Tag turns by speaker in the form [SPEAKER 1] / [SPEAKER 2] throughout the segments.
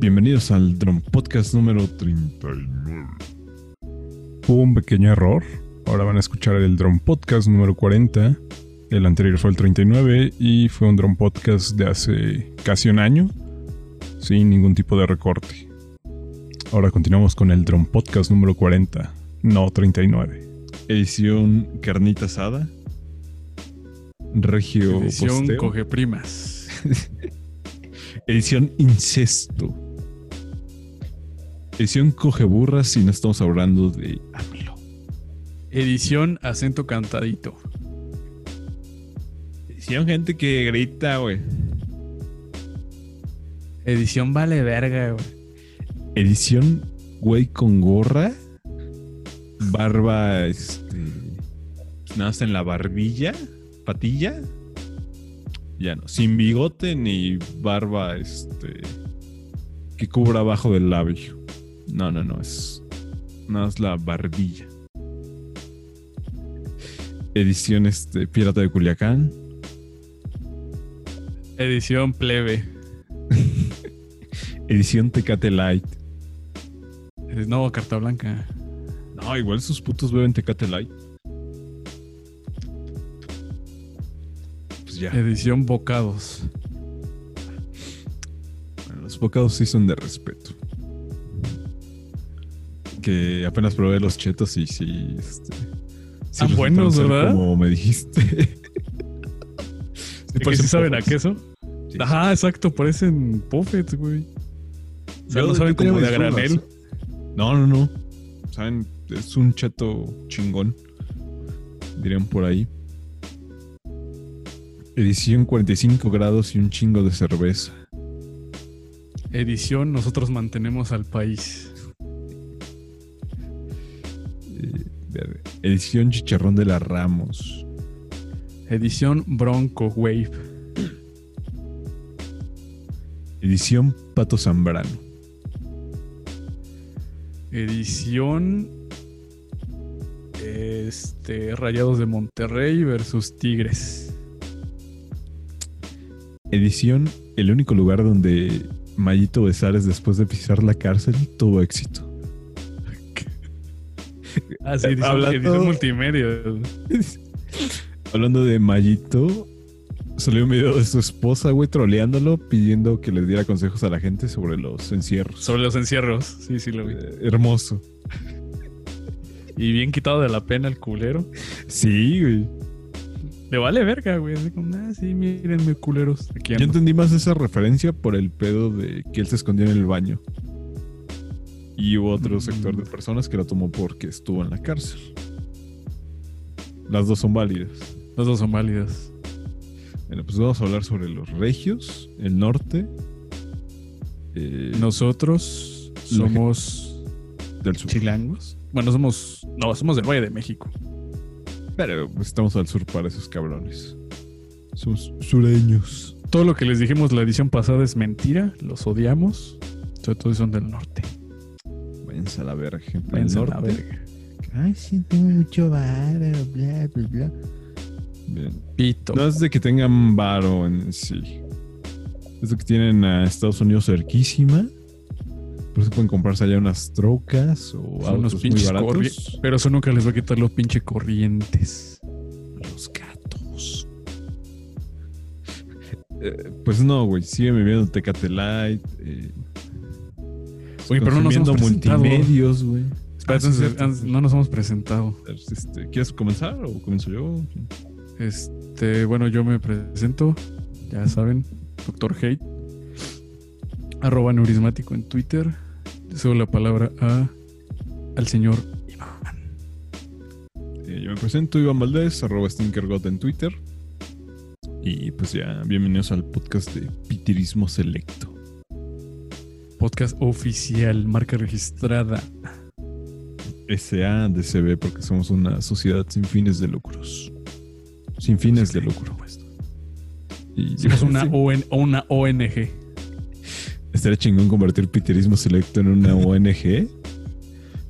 [SPEAKER 1] Bienvenidos al Drum Podcast número 39. Hubo un pequeño error. Ahora van a escuchar el Drum Podcast número 40. El anterior fue el 39 y fue un Drum Podcast de hace casi un año, sin ningún tipo de recorte. Ahora continuamos con el Drum Podcast número 40, no 39. Edición carnita asada. Regio
[SPEAKER 2] Edición
[SPEAKER 1] posteo.
[SPEAKER 2] coge primas.
[SPEAKER 1] Edición incesto. Edición coge burras y no estamos hablando de AMLO.
[SPEAKER 2] Edición acento cantadito.
[SPEAKER 1] Edición gente que grita, güey.
[SPEAKER 2] Edición vale verga, güey.
[SPEAKER 1] Edición güey con gorra. Barba, este. Nada más en la barbilla. Patilla. Ya no. Sin bigote ni barba, este. Que cubra abajo del labio. No, no, no. Es. Nada más la barbilla. Edición este, Pirata de Culiacán.
[SPEAKER 2] Edición plebe.
[SPEAKER 1] Edición Tecate Light.
[SPEAKER 2] No, carta blanca.
[SPEAKER 1] No, igual sus putos beben Tecate Light. Pues ya.
[SPEAKER 2] Edición bocados.
[SPEAKER 1] Bueno, los bocados sí son de respeto. Que apenas probé los chetos y sí. Este, sí
[SPEAKER 2] Están
[SPEAKER 1] resultaron
[SPEAKER 2] buenos, ¿verdad?
[SPEAKER 1] Como me dijiste. Sí,
[SPEAKER 2] ¿De qué
[SPEAKER 1] parecen
[SPEAKER 2] sí saben a queso?
[SPEAKER 1] Sí.
[SPEAKER 2] Ajá, exacto, parecen puffets, güey. O sea,
[SPEAKER 1] Yo-
[SPEAKER 2] no saben como de granel.
[SPEAKER 1] No, no, no. Saben, es un cheto chingón. Dirían por ahí. Edición 45 grados y un chingo de cerveza.
[SPEAKER 2] Edición nosotros mantenemos al país.
[SPEAKER 1] Ver, edición chicharrón de la Ramos.
[SPEAKER 2] Edición Bronco Wave.
[SPEAKER 1] Edición Pato Zambrano.
[SPEAKER 2] Edición este Rayados de Monterrey versus Tigres.
[SPEAKER 1] Edición El único lugar donde Mayito Besares después de pisar la cárcel tuvo éxito.
[SPEAKER 2] Ah, sí, edición,
[SPEAKER 1] Hablando-
[SPEAKER 2] edición multimedia.
[SPEAKER 1] Hablando de Mayito, salió un video de su esposa, güey, troleándolo, pidiendo que le diera consejos a la gente sobre los encierros.
[SPEAKER 2] Sobre los encierros. Sí, sí lo vi.
[SPEAKER 1] Eh, hermoso.
[SPEAKER 2] Y bien quitado de la pena el culero.
[SPEAKER 1] Sí, güey.
[SPEAKER 2] Le vale verga, güey. Así como, ah, sí, mírenme, culeros. Aquí
[SPEAKER 1] Yo entendí más esa referencia por el pedo de que él se escondió en el baño. Y hubo otro sector de personas que lo tomó porque estuvo en la cárcel. Las dos son válidas.
[SPEAKER 2] Los dos son válidas.
[SPEAKER 1] Bueno, pues vamos a hablar sobre los regios, el norte, eh,
[SPEAKER 2] Nosotros
[SPEAKER 1] La
[SPEAKER 2] somos
[SPEAKER 1] del sur.
[SPEAKER 2] chilangos. Bueno, somos. No, somos del Valle de México.
[SPEAKER 1] Pero estamos al sur para esos cabrones. Somos sureños.
[SPEAKER 2] Todo lo que les dijimos la edición pasada es mentira. Los odiamos. Sobre todo son del norte.
[SPEAKER 1] Váyanse a la verga, gente.
[SPEAKER 2] Váyanse a
[SPEAKER 1] del
[SPEAKER 2] la verga.
[SPEAKER 3] Ay, sí, tengo mucho varo, bla, bla, bla.
[SPEAKER 1] Bien.
[SPEAKER 2] Pito.
[SPEAKER 1] No es de que tengan varo en sí. Es de que tienen a Estados Unidos cerquísima. Por eso pueden comprarse allá unas trocas o
[SPEAKER 2] Son unos pinches
[SPEAKER 1] baratos.
[SPEAKER 2] corri- Pero eso nunca les va a quitar los pinche corrientes.
[SPEAKER 1] Los gatos. Eh, pues no, güey. Siguen viviendo Tecate Light. Eh,
[SPEAKER 2] Oye, pero no nos hemos presentado.
[SPEAKER 1] multimedios, güey.
[SPEAKER 2] Espera,
[SPEAKER 1] Ah,
[SPEAKER 2] entonces, no nos hemos presentado.
[SPEAKER 1] Este, ¿Quieres comenzar o comienzo yo?
[SPEAKER 2] Este, bueno, yo me presento. Ya saben, Doctor Hate. Arroba neurismático en Twitter. Subo la palabra a al señor Iván.
[SPEAKER 1] Eh, yo me presento, Iván Valdés, arroba Stinkergot en Twitter. Y pues ya, bienvenidos al podcast de Pitirismo Selecto.
[SPEAKER 2] Podcast oficial, marca registrada.
[SPEAKER 1] SADCB porque somos una sociedad sin fines de lucros. Sin fines de lucro. Y
[SPEAKER 2] Somos una,
[SPEAKER 1] sí,
[SPEAKER 2] ON una ONG.
[SPEAKER 1] estaría chingón convertir Pitirismo Selecto en una ONG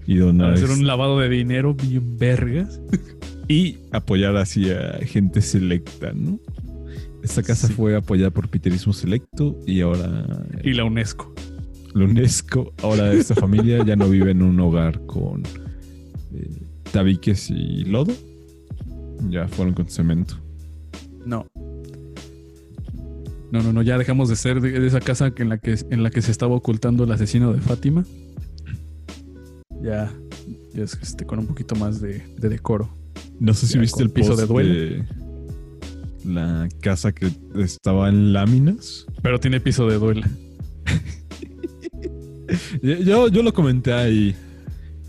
[SPEAKER 1] y donar
[SPEAKER 2] hacer un lavado de dinero bien vergas.
[SPEAKER 1] y apoyar así a gente selecta, ¿no? Esta casa
[SPEAKER 2] Sí.
[SPEAKER 1] fue apoyada por Piterismo Selecto y ahora
[SPEAKER 2] Y la UNESCO.
[SPEAKER 1] La UNESCO. Ahora esta familia ya no vive en un hogar con eh, tabiques y lodo. Ya fueron con cemento.
[SPEAKER 2] No. No, no, no, ya dejamos de ser de, de esa casa en la que en la que se estaba ocultando el asesino de Fátima. Ya, ya es este, con un poquito más de, de decoro.
[SPEAKER 1] No sé si
[SPEAKER 2] Ya,
[SPEAKER 1] viste el
[SPEAKER 2] piso de
[SPEAKER 1] de
[SPEAKER 2] duelo.
[SPEAKER 1] la casa que estaba en láminas.
[SPEAKER 2] Pero tiene piso de duelo.
[SPEAKER 1] Yo, yo lo comenté ahí.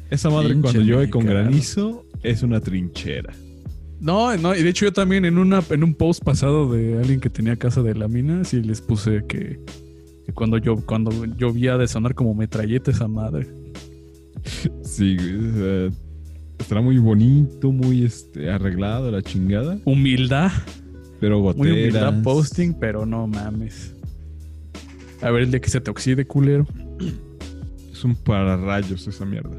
[SPEAKER 1] Esa madre
[SPEAKER 2] Pinche
[SPEAKER 1] cuando llueve con granizo es una trinchera.
[SPEAKER 2] No, no, y de hecho yo también en una en un post pasado de alguien que tenía casa de láminas sí les puse que, que cuando yo cuando llovía de sonar como metralleta esa madre.
[SPEAKER 1] Sí, estará muy bonito, muy este, arreglado la chingada.
[SPEAKER 2] Humildad,
[SPEAKER 1] Pero
[SPEAKER 2] muy
[SPEAKER 1] goteras.
[SPEAKER 2] humildad posting, pero no mames. A ver el día que se te oxide, culero.
[SPEAKER 1] Es un pararrayos esa mierda.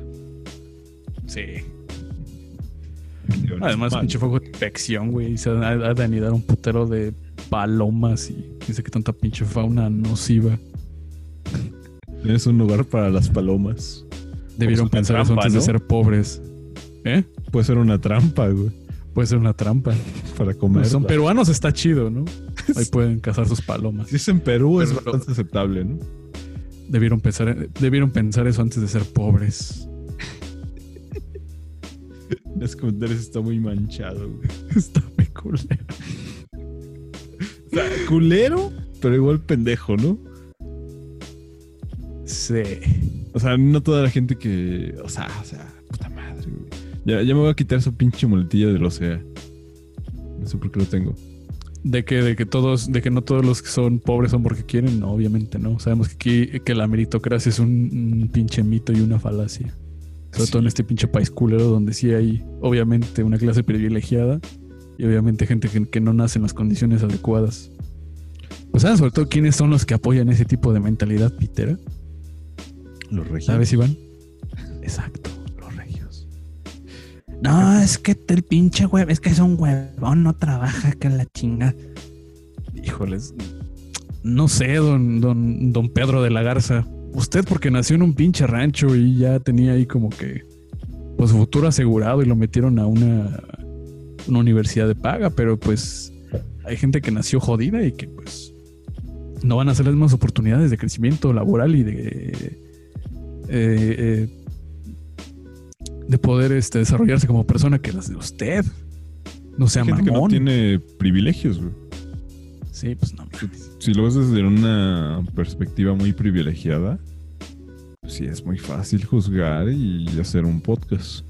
[SPEAKER 2] Sí. Además, pinche fuego de infección, güey. Se ha, ha de anidar un putero de palomas y sabe qué tanta pinche fauna nociva.
[SPEAKER 1] Es un lugar para las palomas.
[SPEAKER 2] Debieron
[SPEAKER 1] una
[SPEAKER 2] pensar eso antes de ser pobres. ¿Eh?
[SPEAKER 1] Puede ser una trampa, güey,
[SPEAKER 2] Puede ser una trampa.
[SPEAKER 1] para comer.
[SPEAKER 2] Son peruanos, está chido, ¿no? Ahí pueden cazar sus palomas.
[SPEAKER 1] Si es en Perú, es bastante aceptable, ¿no?
[SPEAKER 2] Debieron pensar, debieron pensar eso antes de ser pobres.
[SPEAKER 1] Los comentarios está muy manchado, güey.
[SPEAKER 2] Está muy culero.
[SPEAKER 1] O sea, culero, pero igual pendejo, ¿no?
[SPEAKER 2] Sí.
[SPEAKER 1] O sea, no toda la gente que. O sea, o sea, puta madre, güey. Ya, ya me voy a quitar esa pinche muletilla del OCEA. No sé por qué lo tengo.
[SPEAKER 2] De que, de que todos, de que no todos los que son pobres son porque quieren, no, obviamente no. Sabemos que aquí que la meritocracia es un, un pinche mito y una falacia. Sobre
[SPEAKER 1] Sí.
[SPEAKER 2] todo en este pinche país culero donde sí hay, obviamente, una clase privilegiada y obviamente gente que, que no nace en las condiciones adecuadas. Pues sabes sobre todo quiénes son los que apoyan ese tipo de mentalidad pitera.
[SPEAKER 1] Los regios.
[SPEAKER 2] ¿Sabes, Iván? Exacto.
[SPEAKER 4] No, es que el pinche huevo, es que es un huevón, no trabaja que la chinga.
[SPEAKER 2] Híjoles. No sé, don, don, don Pedro de la Garza. Usted porque nació en un pinche rancho y ya tenía ahí como que pues futuro asegurado y lo metieron a una, una universidad de paga, pero pues hay gente que nació jodida y que pues no van a ser las mismas oportunidades de crecimiento laboral y de eh, eh, de poder este, desarrollarse como persona que las de usted. No sea
[SPEAKER 1] Hay gente que no tiene privilegios, güey.
[SPEAKER 2] Sí, pues no mames.
[SPEAKER 1] Si lo ves desde una perspectiva muy privilegiada, pues sí es muy fácil juzgar y hacer un podcast.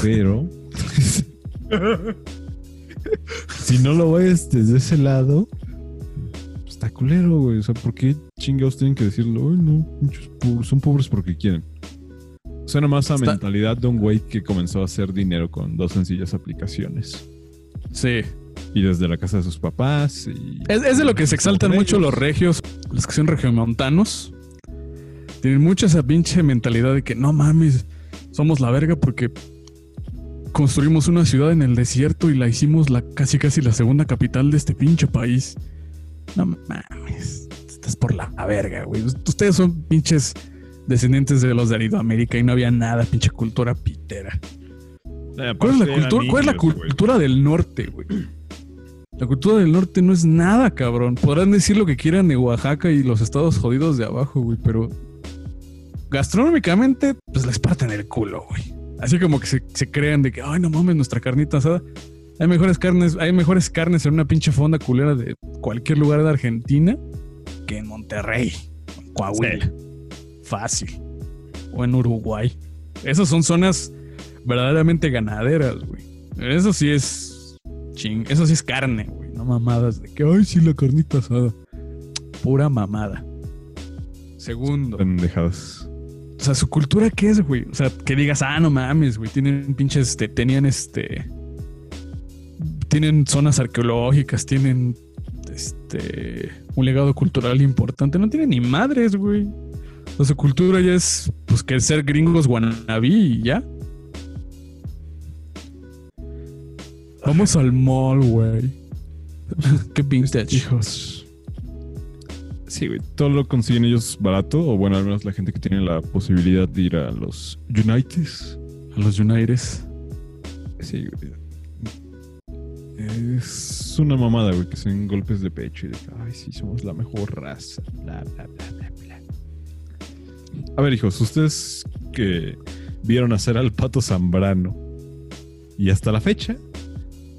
[SPEAKER 1] Pero si no lo ves desde ese lado, pues está culero, güey. O sea, ¿por qué chingados tienen que decirlo? Ay, no, son pobres porque quieren. Suena más a
[SPEAKER 2] Está-
[SPEAKER 1] mentalidad de un güey que comenzó a hacer dinero con dos sencillas aplicaciones.
[SPEAKER 2] Sí.
[SPEAKER 1] Y desde la casa de sus papás. Y
[SPEAKER 2] Es, es de lo que se exaltan mucho los regios, los que son regiomontanos. Tienen mucha esa pinche mentalidad de que no mames, somos la verga porque construimos una ciudad en el desierto y la hicimos la casi casi la segunda capital de este pinche país. No mames, estás por la verga, güey. Ustedes son pinches descendientes de los de Aridoamérica y no había nada, pinche cultura pitera. ¿Cuál es la cultura, ¿cuál es la cultura del norte, güey? La cultura del norte no es nada, cabrón. Podrán decir lo que quieran de Oaxaca y los estados jodidos de abajo, güey, pero gastronómicamente, pues les parten el culo, güey. Así como que se, se crean de que, ay, no mames, nuestra carnita asada. Hay mejores carnes, hay mejores carnes en una pinche fonda culera de cualquier lugar de Argentina que en Monterrey, en Coahuila. Fácil. O en Uruguay. Esas son zonas verdaderamente ganaderas, güey. Eso sí es ching, eso sí es carne, güey, no mamadas de que ay sí la carnita asada. Pura mamada. Segundo,
[SPEAKER 1] Pendejadas.
[SPEAKER 2] o sea, su cultura qué es, güey? O sea, que digas, "Ah, no mames, güey, tienen pinches este tenían este tienen zonas arqueológicas, tienen este un legado cultural importante, no tienen ni madres, güey. O sea, su cultura ya es pues que ser gringos guanabí y ya. Vamos al mall, güey. Qué vintage.
[SPEAKER 1] Hijos. Sí, güey. Todo lo consiguen ellos barato, o bueno, al menos la gente que tiene la posibilidad de ir a los Unites.
[SPEAKER 2] A los Unites.
[SPEAKER 1] Sí, güey. Es una mamada, güey, que sean golpes de pecho y de ay, sí, somos la mejor raza. Bla, bla, bla, bla. A ver, hijos, ustedes que vieron hacer al pato Zambrano y hasta la fecha,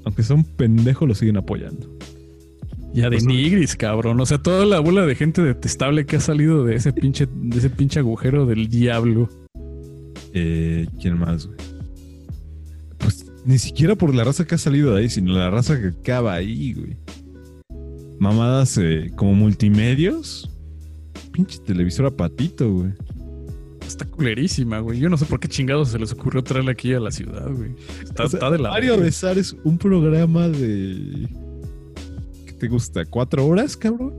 [SPEAKER 1] aunque sea un pendejo, lo siguen apoyando.
[SPEAKER 2] Ya de
[SPEAKER 1] Pues,
[SPEAKER 2] Nigris, cabrón. O sea, toda la bola de gente detestable que ha salido de ese pinche, de ese pinche agujero del diablo.
[SPEAKER 1] Eh, ¿Quién más, güey? Pues ni siquiera por la raza que ha salido de ahí, sino la raza que acaba ahí, güey. Mamadas eh, como multimedios. Pinche televisora patito, güey.
[SPEAKER 2] Está culerísima, güey. Yo no sé por qué chingados se les ocurrió traerla aquí a la ciudad, güey. Está,
[SPEAKER 1] O sea,
[SPEAKER 2] está de la.
[SPEAKER 1] Mario. Besar es un programa de. ¿Qué te gusta? ¿Cuatro horas, cabrón?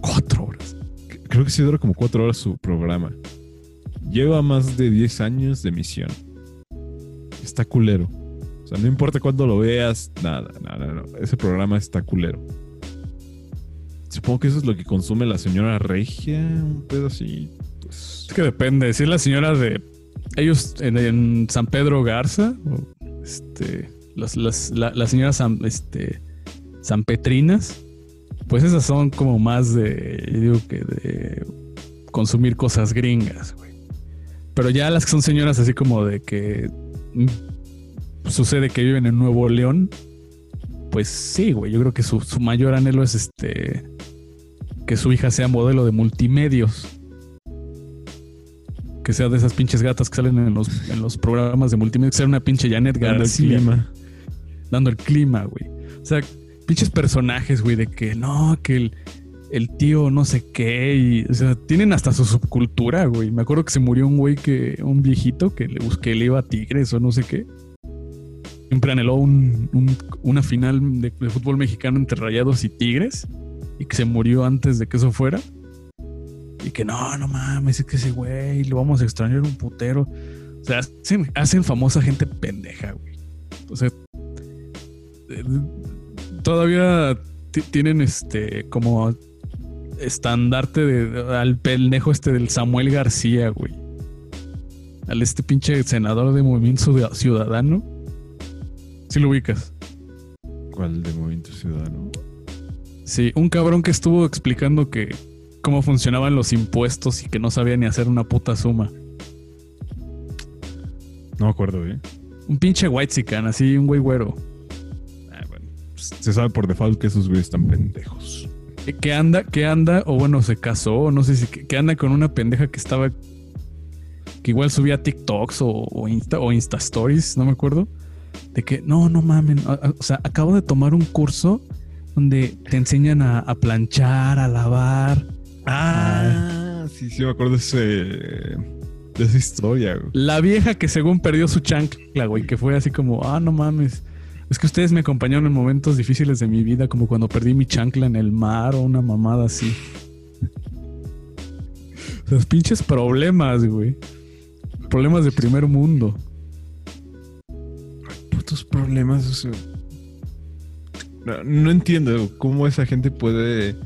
[SPEAKER 2] Cuatro horas.
[SPEAKER 1] Creo que sí dura como cuatro horas su programa. Lleva más de 10 años de emisión. Está culero. O sea, no importa cuándo lo veas, nada, nada, no. Ese programa está culero. Supongo que eso es lo que consume la señora Regia, un pedo así. Pues,
[SPEAKER 2] Es que depende. Si es la señora de. Ellos en, San Pedro Garza, este. Las, las, la, la señora San, este, San Petrinas, pues esas son como más de. Digo que de consumir cosas gringas, güey. Pero ya las que son señoras así como de que mm, sucede que viven en Nuevo León, pues sí, güey. Yo creo que su, su mayor anhelo es este. Que su hija sea modelo de multimedios que sea de esas pinches gatas que salen en los, en los programas de multimedia, que sea una pinche Janet
[SPEAKER 1] dando el
[SPEAKER 2] García
[SPEAKER 1] clima.
[SPEAKER 2] dando el clima, güey. O sea, pinches personajes, güey, de que no, que el, el tío no sé qué, y, o sea, tienen hasta su subcultura, güey. Me acuerdo que se murió un güey que, un viejito que le busqué, le iba a Tigres o no sé qué. Siempre anheló un- un- una final de, fútbol mexicano entre Rayados y Tigres y que se murió antes de que eso fuera. Y que no, no mames, es que ese güey lo vamos a extrañar un putero. O sea, hacen, hacen famosa gente pendeja, güey. Sea, eh, todavía ti- tienen este como estandarte de, al pendejo este del Samuel García, güey. Al este pinche senador de Movimiento Ciudad- Ciudadano. Si lo ubicas.
[SPEAKER 1] ¿Cuál de Movimiento Ciudadano?
[SPEAKER 2] Sí, un cabrón que estuvo explicando que cómo funcionaban los impuestos y que no sabía ni hacer una puta suma.
[SPEAKER 1] No me acuerdo, ¿eh?
[SPEAKER 2] Un pinche white así, un güey güero.
[SPEAKER 1] Ah, bueno. Pues, se sabe por default que esos güeyes están pendejos.
[SPEAKER 2] Eh, Que anda, que anda, o bueno, se casó, no sé si que anda con una pendeja que estaba. que igual subía TikToks o, o Insta o Insta Stories, no me acuerdo. De que, no, no mamen. O sea, acabo de tomar un curso donde te enseñan a, a planchar, a lavar.
[SPEAKER 1] Ah, sí, sí, me acuerdo de, ese, de esa historia, güey.
[SPEAKER 2] La vieja que según perdió su chancla, güey, que fue así como, ah, no mames. Es que ustedes me acompañaron en momentos difíciles de mi vida, como cuando perdí mi chancla en el mar o una mamada así. Los pinches problemas, güey. Problemas de primer mundo.
[SPEAKER 1] Problemas, o sea. No, entiendo cómo esa gente puede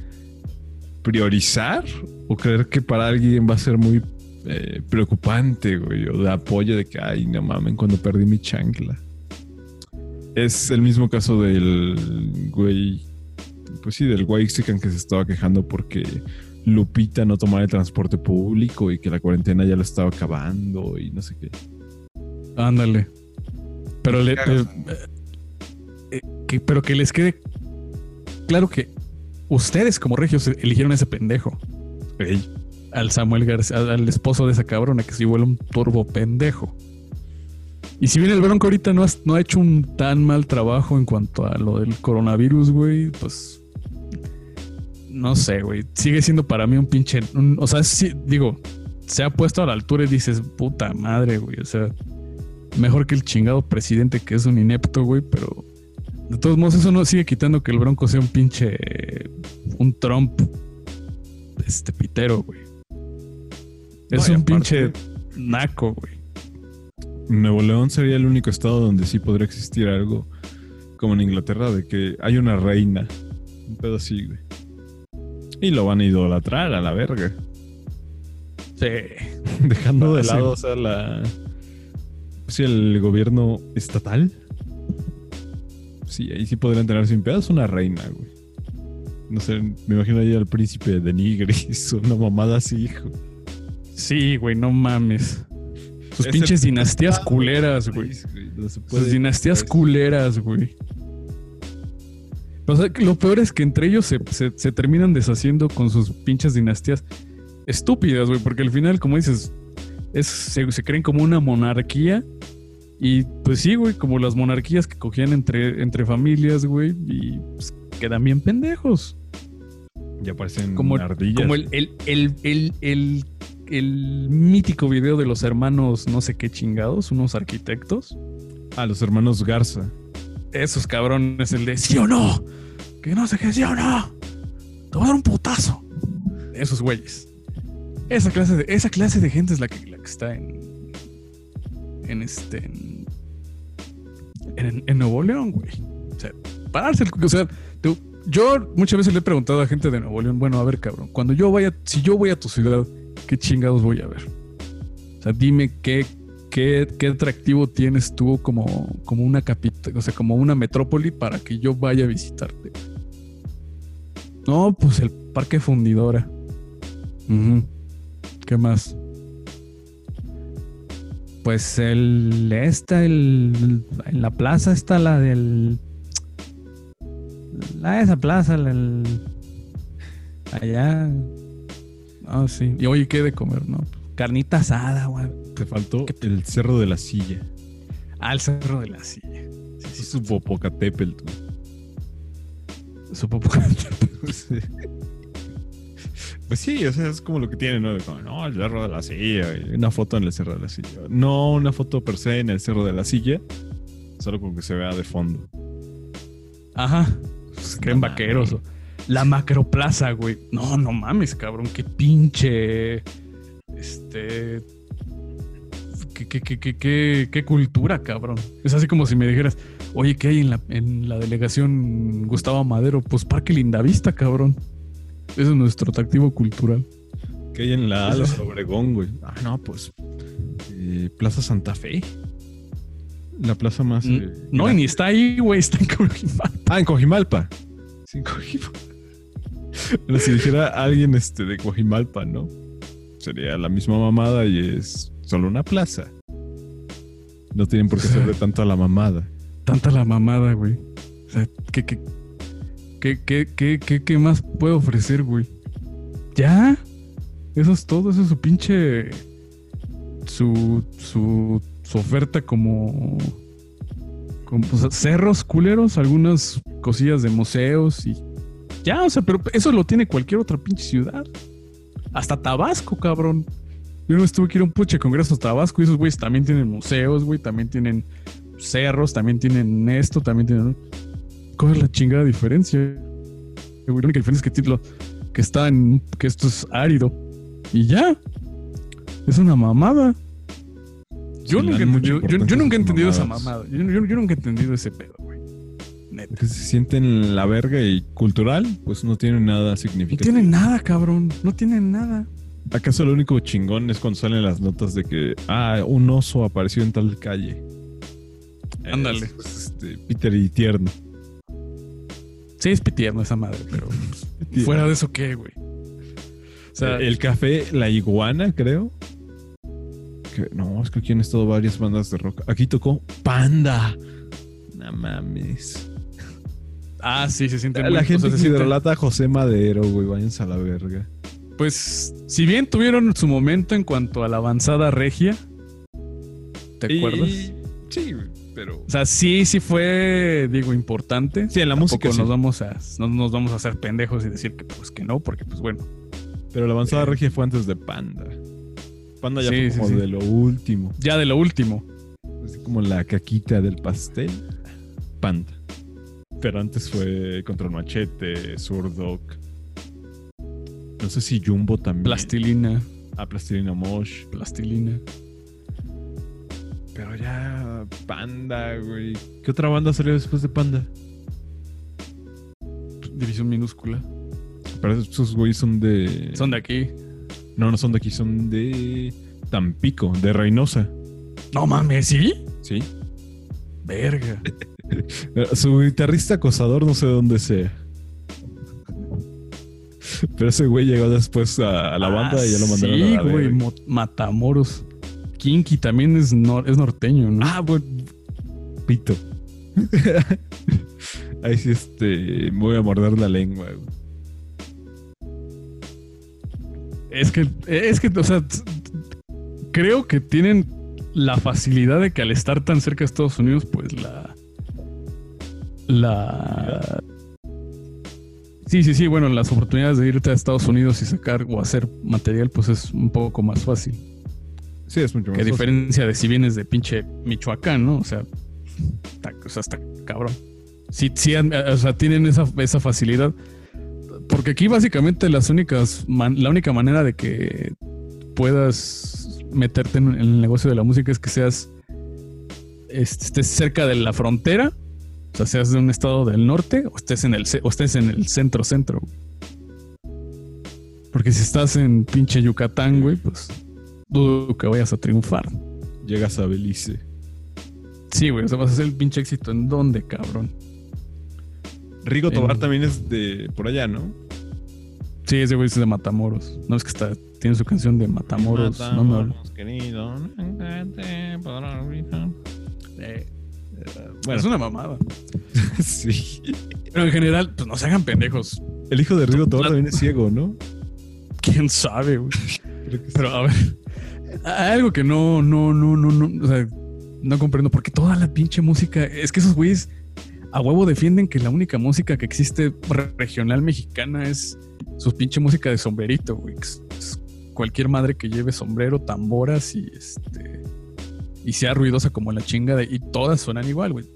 [SPEAKER 1] priorizar o creer que para alguien va a ser muy eh, preocupante, güey, o de apoyo de que, ay, no mamen, cuando perdí mi chancla. Es el mismo caso del güey, pues sí, del güey que se estaba quejando porque Lupita no tomaba el transporte público y que la cuarentena ya lo estaba acabando y no sé qué.
[SPEAKER 2] Ándale. Pero le, eh, eh, que, pero que les quede claro que ustedes como regios eligieron a ese pendejo.
[SPEAKER 1] Ey,
[SPEAKER 2] al Samuel García, al, al esposo de esa cabrona que se vuelve un turbo pendejo. Y si bien el Bronco ahorita no, has- no ha hecho un tan mal trabajo en cuanto a lo del coronavirus, güey, pues no sé, güey. Sigue siendo para mí un pinche. un- o sea, sí, digo, se ha puesto a la altura y dices, puta madre, güey. O sea, mejor que el chingado presidente que es un inepto, güey, pero de todos modos, eso no sigue quitando que el Bronco sea un pinche. un Trump. Este pitero, güey. Es
[SPEAKER 1] No,
[SPEAKER 2] un
[SPEAKER 1] aparte-
[SPEAKER 2] pinche naco, güey.
[SPEAKER 1] Nuevo León sería el único estado donde sí podría existir algo como en Inglaterra, de que hay una reina. Un pedo así, güey. Y lo van a idolatrar a la verga.
[SPEAKER 2] Sí.
[SPEAKER 1] Dejando de
[SPEAKER 2] Ah,
[SPEAKER 1] lado, o sea, la. Sí, el gobierno estatal. Sí, ahí sí podrían tener sin pedos una reina, güey. No sé, me imagino ahí al príncipe de Nigris, una mamada así, hijo.
[SPEAKER 2] Sí, güey, no mames. Sus
[SPEAKER 1] Es
[SPEAKER 2] pinches
[SPEAKER 1] el-
[SPEAKER 2] dinastías culeras, güey.
[SPEAKER 1] No
[SPEAKER 2] Sus dinastías culeras, güey. O sea, lo peor es que entre ellos se, se- se terminan deshaciendo con sus pinches dinastías estúpidas, güey, porque al final, como dices, es, se, se creen como una monarquía. Y pues sí, güey, como las monarquías que cogían entre, entre familias, güey, y pues, quedan bien pendejos.
[SPEAKER 1] Ya parecen
[SPEAKER 2] Como,
[SPEAKER 1] ardillas.
[SPEAKER 2] como el, el, el, el, mítico video de los hermanos no sé qué chingados, unos arquitectos.
[SPEAKER 1] Ah, los hermanos Garza.
[SPEAKER 2] Esos cabrones, el de sí o no, que no sé qué, sí o no, te voy a dar un putazo. Esos güeyes. Esa clase de, esa clase de gente es la que, la que está en. En este. En, Nuevo León, güey. O sea, pararse el. O sea, yo muchas veces le he preguntado a gente de Nuevo León, bueno, a ver, cabrón, cuando yo vaya, si yo voy a tu ciudad, ¿qué chingados voy a ver? O sea, dime qué, qué, qué atractivo tienes tú como, como una capital, o sea, como una metrópoli para que yo vaya a visitarte. No, pues el Parque Fundidora. Ujú. ¿Qué más? Pues el esta, el, en la plaza está la del la esa plaza, la, el, allá. Ah, sí. Y oye, ¿qué de comer, no? Carnita asada, güey.
[SPEAKER 1] Te faltó el cerro de la silla.
[SPEAKER 2] Al cerro de la silla.
[SPEAKER 1] Eso es su Popocatépetl. tú.
[SPEAKER 2] Su popo-
[SPEAKER 1] Sí. Pues sí, o sea, es como lo que tiene, ¿no? Como, no, el cerro de la silla. Una foto en el cerro de la silla. No una foto per se en el cerro de la silla. Solo con que se vea de fondo.
[SPEAKER 2] Ajá. Pues creen
[SPEAKER 1] No
[SPEAKER 2] vaqueros. La macroplaza, güey. No, no mames, cabrón. Qué pinche. Este. Qué, qué, qué, qué, qué, qué cultura, cabrón. Es así como si me dijeras, oye, ¿qué hay en la, en la delegación Gustavo Madero? Pues Parque Lindavista, cabrón. Ese es nuestro atractivo cultural.
[SPEAKER 1] Que hay en la Alas Obregón, güey. Ah, no, pues. eh, Plaza Santa Fe. La plaza más. Eh,
[SPEAKER 2] No, y ni está ahí, güey. Está en Coajimalpa.
[SPEAKER 1] Ah, en Cojimalpa. Sí, en Cojimalpa. Pero si dijera alguien este, de Cojimalpa, ¿no? Sería la misma mamada y es solo una plaza. No tienen por qué hacerle tanto a la mamada.
[SPEAKER 2] Tanta la mamada, güey. O sea, ¿qué, qué, qué, qué, qué, qué, más puede ofrecer, güey? ¿Ya? Eso es todo, eso es su pinche. Su, su, su oferta como. como sea, cerros culeros, algunas cosillas de museos y. Ya, o sea, pero eso lo tiene cualquier otra pinche ciudad. Hasta Tabasco, cabrón. Yo no estuve que ir a un puche congreso a Tabasco y esos güeyes también tienen museos, güey, también tienen cerros, también tienen esto, también tienen. ¿Cuál es la chingada diferencia? La única diferencia es que, tiene lo- que está en. que esto es árido. Y ya. Es una mamada. Yo
[SPEAKER 1] Sí,
[SPEAKER 2] nunca, yo, yo
[SPEAKER 1] a
[SPEAKER 2] nunca he entendido esa mamada. Yo, yo- yo nunca he entendido ese pedo, güey. Neta.
[SPEAKER 1] Que se sienten la verga y cultural, pues no tienen nada
[SPEAKER 2] No
[SPEAKER 1] significativo.
[SPEAKER 2] tienen nada, cabrón. No tienen nada.
[SPEAKER 1] ¿Acaso lo único chingón es cuando salen las notas de que, ah, un oso apareció en tal calle?
[SPEAKER 2] Ándale.
[SPEAKER 1] Es, pues, este, Peter y tierno.
[SPEAKER 2] Sí, es pitierno esa madre, pero pues, fuera de eso, ¿qué, güey? O sea,
[SPEAKER 1] el café La Iguana, creo. Que- no, es que aquí han estado varias bandas de rock. Aquí tocó Panda. No mames.
[SPEAKER 2] ah, sí, se siente
[SPEAKER 1] La
[SPEAKER 2] muy- o
[SPEAKER 1] gente
[SPEAKER 2] sea, se siente-
[SPEAKER 1] a José Madero, güey. Váyanse a la verga.
[SPEAKER 2] Pues, si bien tuvieron su momento en cuanto a la avanzada regia, ¿te
[SPEAKER 1] Y-
[SPEAKER 2] acuerdas?
[SPEAKER 1] Sí, güey, pero...
[SPEAKER 2] O sea, sí, sí fue, digo, importante.
[SPEAKER 1] Sí, en la
[SPEAKER 2] Tampoco
[SPEAKER 1] música sí.
[SPEAKER 2] nos vamos a, no nos vamos a hacer pendejos y decir que pues que no, porque pues bueno.
[SPEAKER 1] Pero la avanzada
[SPEAKER 2] Eh.
[SPEAKER 1] regia fue antes de Panda. Panda ya
[SPEAKER 2] Sí,
[SPEAKER 1] fue
[SPEAKER 2] sí,
[SPEAKER 1] como
[SPEAKER 2] sí.
[SPEAKER 1] de lo último.
[SPEAKER 2] Ya de lo último.
[SPEAKER 1] Así como la caquita del pastel. Panda. Pero antes fue Control Machete, Surdoc. No sé si Jumbo también.
[SPEAKER 2] Plastilina,
[SPEAKER 1] Ah, Plastilina Mosh.
[SPEAKER 2] plastilina.
[SPEAKER 1] Pero ya Panda, güey. ¿Qué otra banda salió después de Panda?
[SPEAKER 2] División minúscula.
[SPEAKER 1] pero esos güeyes son de.
[SPEAKER 2] Son de aquí.
[SPEAKER 1] No, no son de aquí, son de Tampico, de Reynosa.
[SPEAKER 2] No mames, ¿sí?
[SPEAKER 1] Sí.
[SPEAKER 2] Verga.
[SPEAKER 1] Su guitarrista acosador no sé dónde sea. Pero ese güey llegó después a, a la banda y ya lo mandaron
[SPEAKER 2] Ah, sí,
[SPEAKER 1] a la
[SPEAKER 2] güey,
[SPEAKER 1] verga.
[SPEAKER 2] Mo- Matamoros. Kinky también es, nor- es norteño, ¿no?
[SPEAKER 1] Ah, bueno. Pito. Ahí sí, este. Me voy a morder la lengua, güey.
[SPEAKER 2] Es que, es que, o sea, creo que tienen la facilidad de que al estar tan cerca de Estados Unidos, pues la. La. Sí, sí, sí. Bueno, las oportunidades de irte a Estados Unidos y sacar o hacer material, pues es un poco más fácil.
[SPEAKER 1] Sí, es mucho más
[SPEAKER 2] Que a diferencia de si vienes de pinche Michoacán, ¿no? O sea, está, o sea, está cabrón. Sí, sí, han- o sea, tienen esa, esa facilidad. Porque aquí básicamente las únicas man- la única manera de que puedas meterte en, en el negocio de la música es que seas estés cerca de la frontera, o sea, seas de un estado del norte o estés en el o estés en el centro centro. Porque si estás en pinche Yucatán, güey, pues dudo que vayas a triunfar.
[SPEAKER 1] Llegas a Belice.
[SPEAKER 2] Sí, güey, o sea, vas a hacer el pinche éxito en dónde, cabrón.
[SPEAKER 1] Rigo
[SPEAKER 2] En-
[SPEAKER 1] Tobar también es de por allá, ¿no?
[SPEAKER 2] Sí, ese güey es de Matamoros. No es que está, tiene su canción de Matamoros. no me hablo.
[SPEAKER 1] querido.
[SPEAKER 2] Eh,
[SPEAKER 1] Bueno,
[SPEAKER 2] Es una mamada.
[SPEAKER 1] sí.
[SPEAKER 2] Pero en general, pues no se hagan pendejos.
[SPEAKER 1] El hijo de Rigo Tobar también es ciego, ¿no?
[SPEAKER 2] ¿Quién sabe, güey? Pero a ver, algo que no, no, no, no, no, o no comprendo. Porque toda la pinche música, es que esos güeyes a huevo defienden que la única música que existe re- regional mexicana es su pinche música de sombrerito, güey. Cualquier madre que lleve sombrero, tamboras y este. Y sea ruidosa como la chingada. Y todas suenan igual, güey.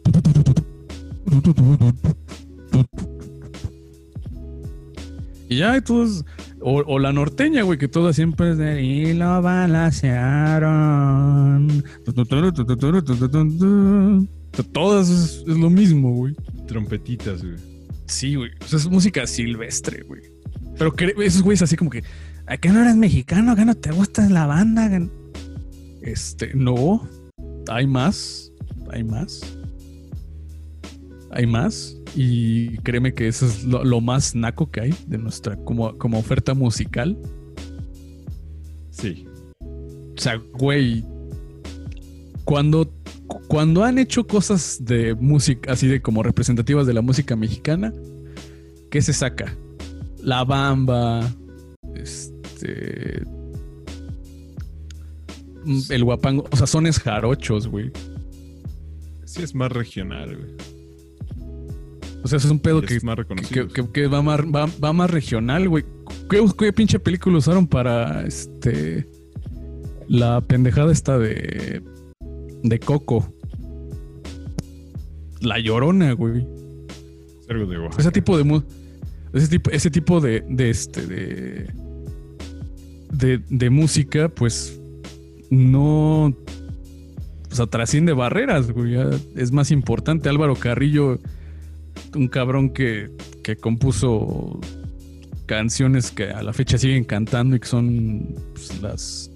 [SPEAKER 2] Y ya, todos. O, o la norteña, güey, que todas siempre es de. Y lo balancearon. Todas es, es lo mismo, güey.
[SPEAKER 1] Trompetitas, güey.
[SPEAKER 2] Sí, güey. O sea, es música silvestre, güey. Pero esos güeyes así como que. ¿A qué no eres mexicano? ¿Qué no te gusta la banda? ¿Qué- Este, no. Hay más. Hay más. Hay más. Y créeme que eso es lo, lo más naco que hay de nuestra como, como oferta musical.
[SPEAKER 1] Sí.
[SPEAKER 2] O sea, güey. Cuando, cuando han hecho cosas de música, así de como representativas de la música mexicana, ¿qué se saca? La bamba, este. El guapango, o sea, sones jarochos, güey.
[SPEAKER 1] Sí es más regional, güey.
[SPEAKER 2] O sea, eso es un pedo
[SPEAKER 1] Y
[SPEAKER 2] que,
[SPEAKER 1] es más
[SPEAKER 2] que, que- que va, más, va, va más regional, güey. ¿Qué, qué pinche película usaron para este. La pendejada esta de. de Coco? La llorona, güey.
[SPEAKER 1] Es de.
[SPEAKER 2] Ese tipo de ese tipo, ese tipo de, de este de, de de música, pues no o sea, trasciende barreras, güey. Es más importante. Álvaro Carrillo, un cabrón que, que compuso canciones que a la fecha siguen cantando y que son pues, las,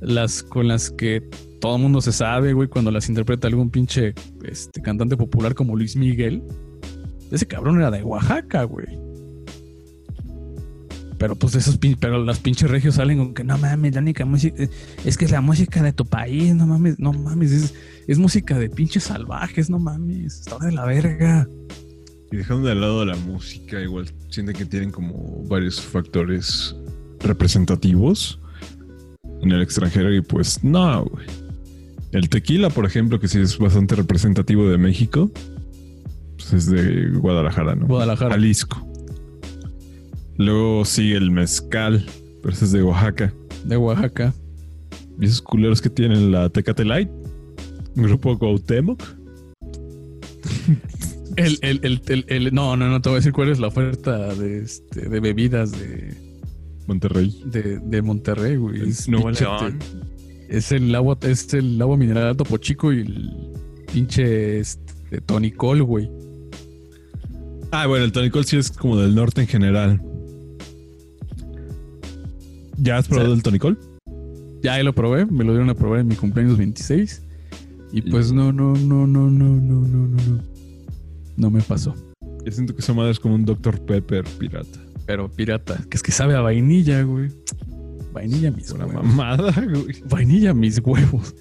[SPEAKER 2] las con las que todo el mundo se sabe, güey, cuando las interpreta algún pinche este, cantante popular como Luis Miguel. Ese cabrón era de Oaxaca, güey. Pero pues esos pero las pinches regios salen con que no mames, la única música eh, es que es la música de tu país, no mames, no mames, es, es música de pinches salvajes, no mames, está de la verga.
[SPEAKER 1] Y dejando de lado la música, igual sienten que tienen como varios factores representativos en el extranjero y pues no, güey. El tequila, por ejemplo, que sí es bastante representativo de México, pues es de Guadalajara, ¿no?
[SPEAKER 2] Guadalajara.
[SPEAKER 1] Jalisco. Luego sigue el mezcal, pero ese es de Oaxaca.
[SPEAKER 2] De Oaxaca.
[SPEAKER 1] ¿Y esos culeros que tienen la Tecate Light? Grupo Cuauhtémoc.
[SPEAKER 2] El, el, el, el, no, no, no te voy a decir cuál es la oferta de, este, bebidas de
[SPEAKER 1] Monterrey.
[SPEAKER 2] De, de Monterrey, güey. Es, es el agua, es el agua mineral Topo Chico y el pinche este, tonicol, güey.
[SPEAKER 1] Ah, bueno, el tonicol sí es como del norte en general. ¿Ya has probado
[SPEAKER 2] o sea,
[SPEAKER 1] el tonicol?
[SPEAKER 2] Ya lo probé, me lo dieron a probar en mi cumpleaños 26. Y pues no, no, no, no, no, no, no, no no. Me pasó.
[SPEAKER 1] Yo siento que esa madre es como un Dr. Pepper pirata.
[SPEAKER 2] Pero pirata, que es que sabe a vainilla, güey. Vainilla mis
[SPEAKER 1] Una
[SPEAKER 2] huevos.
[SPEAKER 1] mamada, güey.
[SPEAKER 2] Vainilla mis huevos.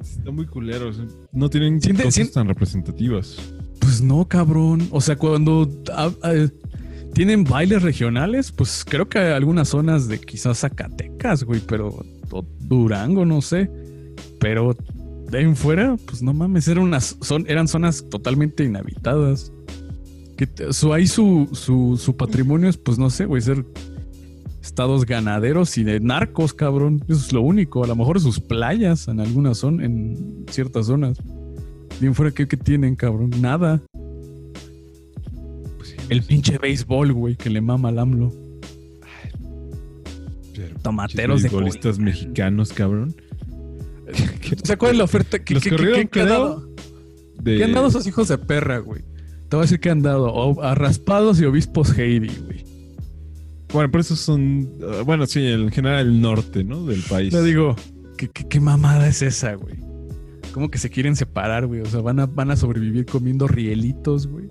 [SPEAKER 1] Está muy culero. o sea, No tienen
[SPEAKER 2] Siente-
[SPEAKER 1] cosas tan representativas.
[SPEAKER 2] Pues no, cabrón. O sea, cuando ah, ah, tienen bailes regionales, pues creo que hay algunas zonas de quizás Zacatecas, güey, pero o Durango, no sé. Pero de ahí en fuera, pues no mames, eran, unas, son, eran zonas totalmente inhabitadas. Que su, ahí su, su, su patrimonio es, pues no sé, güey, ser estados ganaderos y de narcos, cabrón. Eso es lo único. A lo mejor sus playas en algunas son, en ciertas zonas. Bien fuera, ¿qué, qué tienen, cabrón? Nada.
[SPEAKER 1] Pues sí,
[SPEAKER 2] El pinche béisbol, güey, que le mama al AMLO. Tomateros de
[SPEAKER 1] futbolistas mexicanos, cabrón.
[SPEAKER 2] ¿cuál es la oferta? ¿Qué,
[SPEAKER 1] Los
[SPEAKER 2] qué- qué-
[SPEAKER 1] corrieron,
[SPEAKER 2] qué- qué han dado?
[SPEAKER 1] De-
[SPEAKER 2] ¿Qué han dado esos hijos de perra, güey? Te voy a decir que han dado o a raspados y obispos Heidi, güey.
[SPEAKER 1] Bueno, por eso son. ah, bueno, sí, en general el norte, ¿no? Del país.
[SPEAKER 2] Le digo, ¿qué, qué, qué mamada es esa, güey? ¿Cómo que se quieren separar, güey? O sea, van a, van a sobrevivir comiendo rielitos, güey.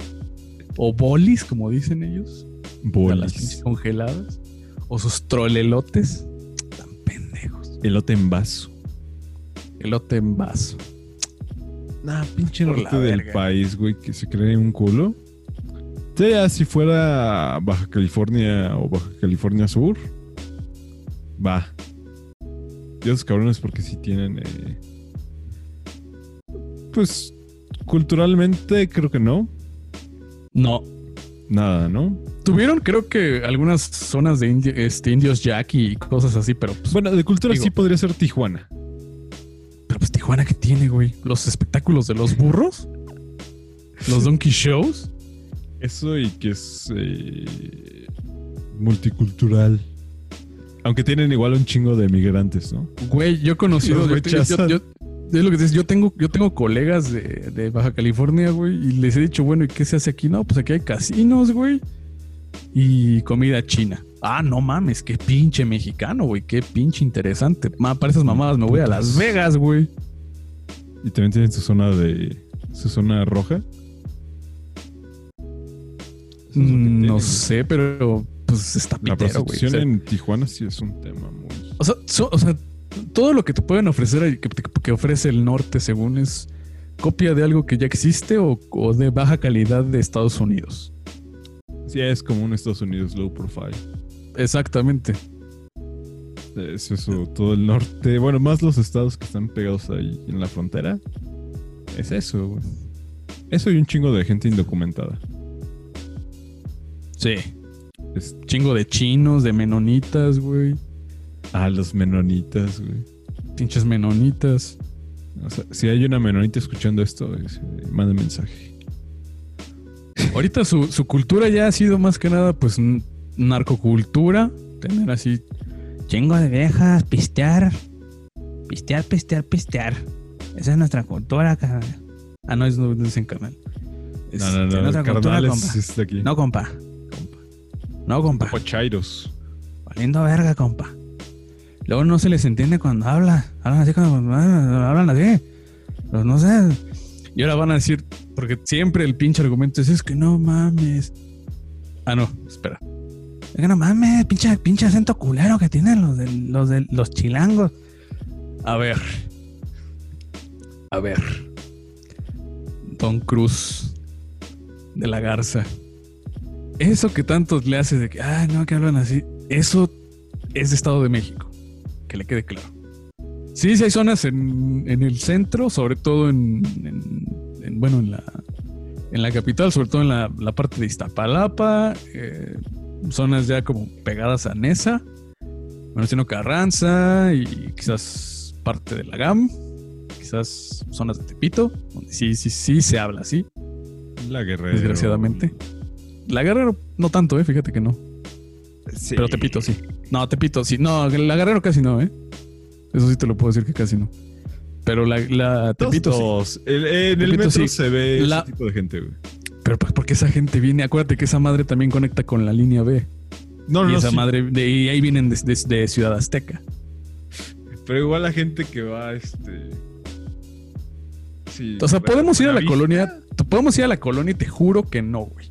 [SPEAKER 2] O bolis, como dicen ellos. a las
[SPEAKER 1] Bolis.
[SPEAKER 2] congeladas. O sus trolelotes. Tan pendejos.
[SPEAKER 1] Elote en vaso.
[SPEAKER 2] Elote en vaso.
[SPEAKER 1] Nah, pinche norte del
[SPEAKER 2] verga.
[SPEAKER 1] país, güey, que se cree un culo. Ya si fuera Baja California o Baja California Sur, va. Y esos cabrones porque sí tienen... eh, pues culturalmente creo que no.
[SPEAKER 2] No.
[SPEAKER 1] Nada, ¿no?
[SPEAKER 2] Tuvieron, creo que algunas zonas de indi- este, indios Jack y cosas así, pero pues,
[SPEAKER 1] Bueno, de cultura
[SPEAKER 2] Digo-
[SPEAKER 1] sí podría ser Tijuana.
[SPEAKER 2] Pero pues Tijuana, ¿qué tiene, güey? Los espectáculos de los burros, los donkey shows.
[SPEAKER 1] Eso y que es eh, multicultural. Aunque tienen igual un chingo de migrantes, ¿no?
[SPEAKER 2] Güey, yo he conocido. Yo, yo- yo- es lo que te digo, yo tengo, yo tengo colegas de, de Baja California, güey, y les he dicho, bueno, ¿y qué se hace aquí? No, pues aquí hay casinos, güey, y comida china. Ah, no mames, qué pinche mexicano, güey, qué pinche interesante. Ma, para esas mamadas me voy a Las Vegas, güey.
[SPEAKER 1] Y también tienen su zona de. su zona roja. Es
[SPEAKER 2] Mm, No sé, pero pues está
[SPEAKER 1] La
[SPEAKER 2] pitero, güey. O
[SPEAKER 1] prostitución
[SPEAKER 2] sea,
[SPEAKER 1] en Tijuana sí es un tema muy.
[SPEAKER 2] o sea, so- o sea, todo lo que te pueden ofrecer, que, que ofrece el norte, según es copia de algo que ya existe o, o de baja calidad de Estados Unidos.
[SPEAKER 1] Sí, es como un Estados Unidos low profile.
[SPEAKER 2] Exactamente.
[SPEAKER 1] Es eso, todo el norte. Bueno, más los estados que están pegados ahí en la frontera. Es eso, güey. Eso y un chingo de gente indocumentada.
[SPEAKER 2] Sí.
[SPEAKER 1] Es-
[SPEAKER 2] Chingo de chinos, de menonitas, güey.
[SPEAKER 1] ah, los menonitas, güey.
[SPEAKER 2] Pinches menonitas.
[SPEAKER 1] O sea, si hay una menonita escuchando esto, es- eh, manda mensaje.
[SPEAKER 2] Ahorita su, su cultura ya ha sido más que nada, pues, narcocultura. Tener así.
[SPEAKER 5] Chingo de viejas, pistear. Pistear, pistear, pistear. Esa es nuestra cultura, carnal.
[SPEAKER 2] Ah, no, es no canal.
[SPEAKER 1] No, no, no.
[SPEAKER 5] cultura, compa.
[SPEAKER 1] es de aquí.
[SPEAKER 5] No, compa. No, compa.
[SPEAKER 1] Pachairos.
[SPEAKER 5] Valiendo verga, compa. Luego no se les entiende cuando habla. Hablan así cuando hablan así. Pero no sé.
[SPEAKER 2] Y ahora van a decir, porque siempre el pinche argumento es, es que no mames. Ah, no, espera.
[SPEAKER 5] Es que no mames, pinche, pinche acento culero que tienen los de los de los chilangos.
[SPEAKER 2] A ver. A ver. Don Cruz de la Garza. Eso que tantos le hace de que, ay, no, que hablan así. Eso es de Estado de México. Que le quede claro. Sí, sí hay zonas en, en el centro, sobre todo en, bueno, en la, en la capital, sobre todo en la, la parte de Iztapalapa, eh, zonas ya como pegadas a Nesa, Venustiano Carranza y quizás parte de la GAM, quizás zonas de Tepito, donde sí, sí, sí se habla así,
[SPEAKER 1] La guerrera.
[SPEAKER 2] desgraciadamente. La Guerrero no tanto, eh, fíjate que no.
[SPEAKER 1] Sí.
[SPEAKER 2] Pero Tepito sí. No, Tepito sí. No, la Guerrero casi no, ¿eh? Eso sí te lo puedo decir que casi no. Pero la, la Tepito sí.
[SPEAKER 1] El- en el metro
[SPEAKER 2] sí.
[SPEAKER 1] se ve
[SPEAKER 2] La-
[SPEAKER 1] ese tipo de gente, güey.
[SPEAKER 2] Pero pues porque esa gente viene, acuérdate que esa madre también conecta con la línea B.
[SPEAKER 1] No,
[SPEAKER 2] y
[SPEAKER 1] no,
[SPEAKER 2] esa
[SPEAKER 1] sí,
[SPEAKER 2] madre, de, y ahí vienen de, de- de Ciudad Azteca.
[SPEAKER 1] pero igual la gente que va, este... Sí,
[SPEAKER 2] O sea, podemos ir a la colonia, podemos ir a la colonia y te juro que no, güey.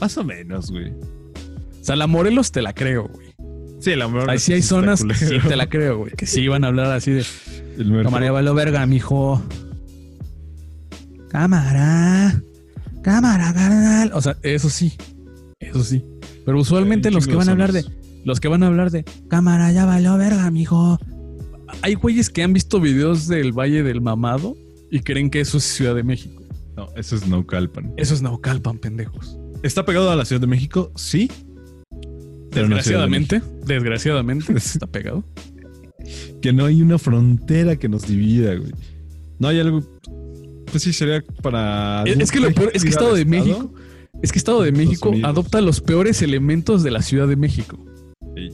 [SPEAKER 1] Más o menos, güey.
[SPEAKER 2] O sea, la Morelos te la creo, güey.
[SPEAKER 1] Sí, la mejor
[SPEAKER 2] Ahí sí hay zonas que sí te la creo, güey. Que sí iban a hablar así de
[SPEAKER 1] El
[SPEAKER 2] Cámara, valo verga, mijo. Cámara. Cámara, carnal. O sea, eso sí. Eso sí. Pero usualmente los que van a hablar de. Los que van a hablar de. Cámara, ya valió verga, mijo. Hay güeyes que han visto videos del Valle del Mamado y creen que eso es Ciudad de México.
[SPEAKER 1] No, eso es Naucalpan.
[SPEAKER 2] Eso es Naucalpan, pendejos.
[SPEAKER 1] ¿Está pegado a la Ciudad de México? Sí. Pero no Ciudad de
[SPEAKER 2] Desgraciadamente, desgraciadamente, está pegado.
[SPEAKER 1] Que no hay una frontera que nos divida, güey. No hay algo. Pues sí, sería para.
[SPEAKER 2] Es, es que lo peor es que Estado de
[SPEAKER 1] estado.
[SPEAKER 2] México, es que Estado de México adopta los peores elementos de la Ciudad de México
[SPEAKER 1] Sí.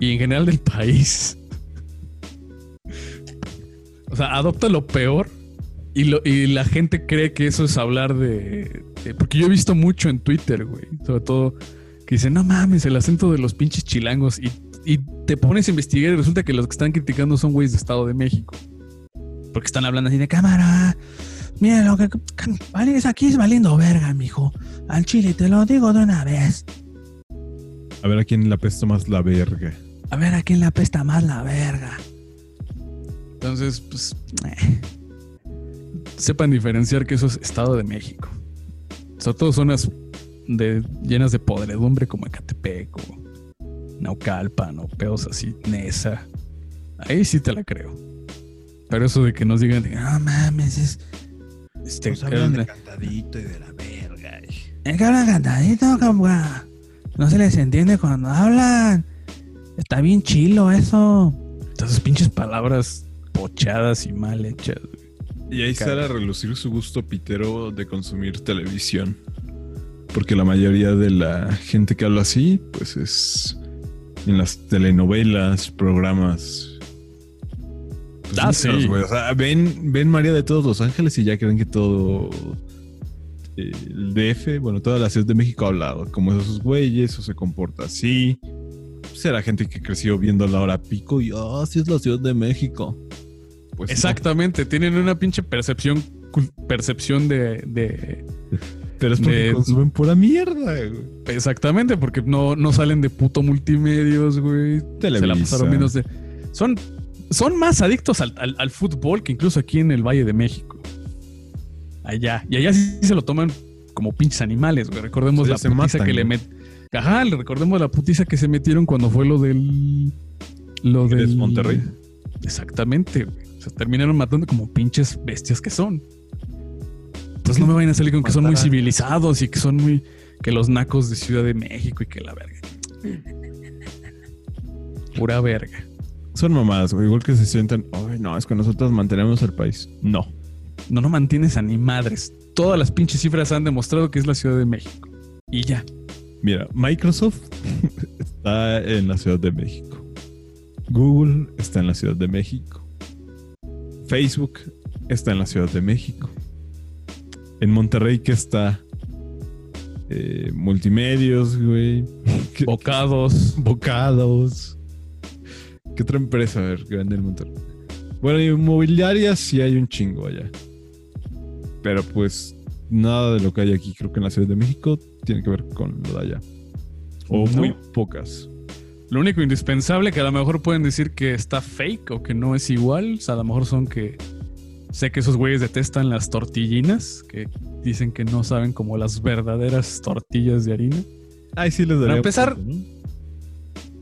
[SPEAKER 2] y en general del país. O sea, adopta lo peor y, lo, y la gente cree que eso es hablar de, de- Porque yo he visto mucho en Twitter, güey. Sobre todo que dicen, no mames, el acento de los pinches chilangos. Y, y te pones a investigar y resulta que los que están criticando son güeyes de Estado de México. Porque están hablando así de cámara. Mira lo que aquí es valiendo verga, mijo. Al chile te lo digo de una vez.
[SPEAKER 1] A ver a quién le apesta más la verga.
[SPEAKER 2] A ver a quién le apesta más la verga. Entonces, pues. eh, sepan diferenciar que eso es Estado de México. Sobre todo zonas de, llenas de podredumbre como Ecatepec o Naucalpan o pedos así, Nesa. Ahí sí te la creo. Pero eso de que nos digan, no mames, es. Este,
[SPEAKER 1] Nos hablan de cantadito y de la verga.
[SPEAKER 2] es que hablan cantadito, compa. No se les entiende cuando hablan. Está bien chilo eso. Esas pinches palabras pochadas y mal hechas.
[SPEAKER 1] Y ahí sale a relucir su gusto pitero de consumir televisión. Porque la mayoría de la gente que habla así, pues es en las telenovelas, programas. Pues,
[SPEAKER 2] Ah, sí.
[SPEAKER 1] güey. O sea, ven, ven María de todos los ángeles y ya creen que todo el DF, bueno, toda la Ciudad de México habla como esos güeyes o se comporta así. Será gente que creció viendo la hora pico y, ah, sí es la Ciudad de México. Pues no.
[SPEAKER 2] Exactamente, tienen una pinche percepción, percepción de, de-
[SPEAKER 1] Pero es porque
[SPEAKER 2] de-
[SPEAKER 1] consumen pura mierda, güey.
[SPEAKER 2] Exactamente, porque no, no salen de puto multimedios, güey. Se la
[SPEAKER 1] Televisa.
[SPEAKER 2] pasaron menos de. Son, son más adictos al, al- al fútbol que incluso aquí en el Valle de México. Allá. Y allá sí se lo toman como pinches animales, güey. Recordemos la
[SPEAKER 1] se
[SPEAKER 2] putiza
[SPEAKER 1] matan,
[SPEAKER 2] que le met. Ajá, le recordemos la putiza que se metieron cuando fue lo del. Lo
[SPEAKER 1] ¿Eres
[SPEAKER 2] del.
[SPEAKER 1] Monterrey?
[SPEAKER 2] Exactamente, güey. Se terminaron matando como pinches bestias que son. Pues no me vayan a salir con que son muy civilizados y que son muy. que los nacos de Ciudad de México y que la verga. Pura verga.
[SPEAKER 1] Son mamadas, güey. Igual que se sientan, ay, no, es que nosotros mantenemos el país. No.
[SPEAKER 2] No, no mantienes a ni madres. Todas las pinches cifras han demostrado que es la Ciudad de México. Y ya.
[SPEAKER 1] Mira, Microsoft está en la Ciudad de México. Google está en la Ciudad de México. Facebook está en la Ciudad de México. En Monterrey, que está? Eh, multimedios, güey. ¿Qué-
[SPEAKER 2] Bocados.
[SPEAKER 1] Bocados. ¿Qué otra empresa, a ver, grande en Monterrey? Bueno, inmobiliarias sí hay un chingo allá. Pero pues nada de lo que hay aquí, creo que en la Ciudad de México, tiene que ver con lo de allá. O
[SPEAKER 2] No.
[SPEAKER 1] muy pocas.
[SPEAKER 2] Lo único indispensable que a lo mejor pueden decir que está fake o que no es igual. O sea, a lo mejor son que. Sé que esos güeyes detestan las tortillinas, que dicen que no saben como las verdaderas tortillas de harina.
[SPEAKER 1] Ay, sí les daría.
[SPEAKER 2] empezar-
[SPEAKER 1] punto, ¿no?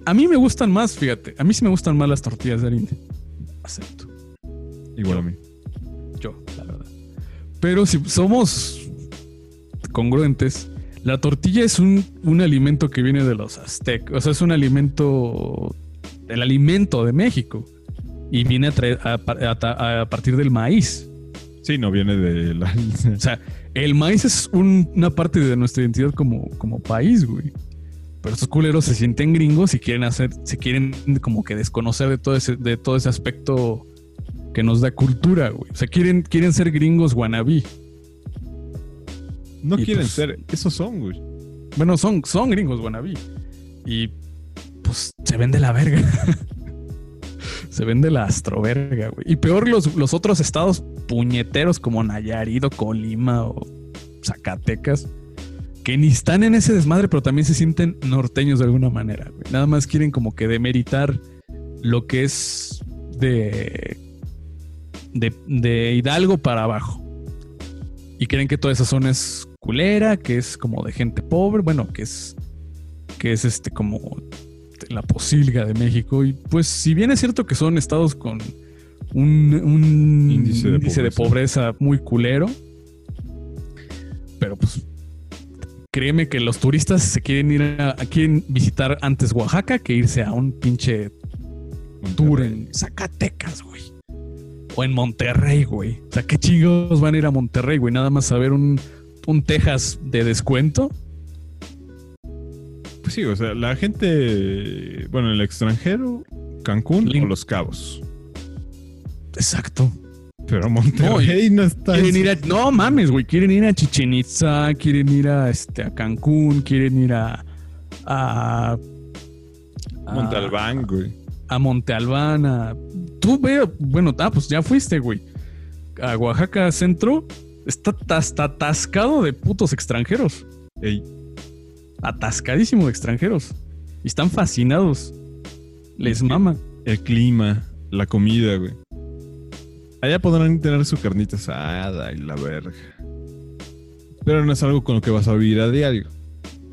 [SPEAKER 2] A mí me gustan más, fíjate. A mí sí me gustan más las tortillas de harina. Acepto.
[SPEAKER 1] Igual a mí.
[SPEAKER 2] Yo, la verdad. Pero si somos congruentes, la tortilla es un, un alimento que viene de los aztecas. O sea, es un alimento. El alimento de México. Y viene a, traer- a par- a ta- a partir del maíz.
[SPEAKER 1] Sí, no viene de la.
[SPEAKER 2] O sea, el maíz es un- una parte de nuestra identidad como, como país, güey. Pero estos culeros se sienten gringos y quieren hacer, se quieren como que desconocer de todo ese, de todo ese aspecto que nos da cultura, güey. O sea, quieren, quieren ser gringos wannabe.
[SPEAKER 1] no
[SPEAKER 2] Y
[SPEAKER 1] quieren
[SPEAKER 2] pues-
[SPEAKER 1] ser. Esos son, güey.
[SPEAKER 2] Bueno, son, son gringos wannabe. Y pues se vende la verga. se vende la astroverga, güey. Y peor los, los otros estados puñeteros como Nayarit o Colima o Zacatecas que ni están en ese desmadre, pero también se sienten norteños de alguna manera. güey. Nada más quieren como que demeritar lo que es de, de, de Hidalgo para abajo. Y creen que toda esa zona es culera, que es como de gente pobre, bueno, que es que es este como la posilga de México. Y pues si bien es cierto que son estados con un, un
[SPEAKER 1] Índice de
[SPEAKER 2] índice de
[SPEAKER 1] pobreza.
[SPEAKER 2] pobreza muy culero, pero pues créeme que los turistas se quieren ir a, a- quieren visitar antes Oaxaca que irse a un pinche tour en Zacatecas, güey. O en Monterrey, güey. O sea, qué chingos van a ir a Monterrey, güey. Nada más a ver un, un Texas de descuento.
[SPEAKER 1] Pues sí, o sea, la gente, bueno, el extranjero, Cancún o Los Cabos.
[SPEAKER 2] Exacto.
[SPEAKER 1] Pero Monterrey no, está.
[SPEAKER 2] Quieren
[SPEAKER 1] en-
[SPEAKER 2] ir a, no mames, güey. Quieren ir a Chichen Itza, quieren ir a, este, a Cancún, quieren ir a. a a-
[SPEAKER 1] Monte Albán, güey.
[SPEAKER 2] A Monte Albán, a- Tú ve, bueno, ah, pues ya fuiste, güey. A Oaxaca Centro está hasta atascado de putos extranjeros.
[SPEAKER 1] Ey,
[SPEAKER 2] Atascadísimo de extranjeros. Y están fascinados. Les mama.
[SPEAKER 1] el clima, la comida, güey. Allá podrán tener su carnita asada y la verga. Pero no es algo con lo que vas a vivir a diario.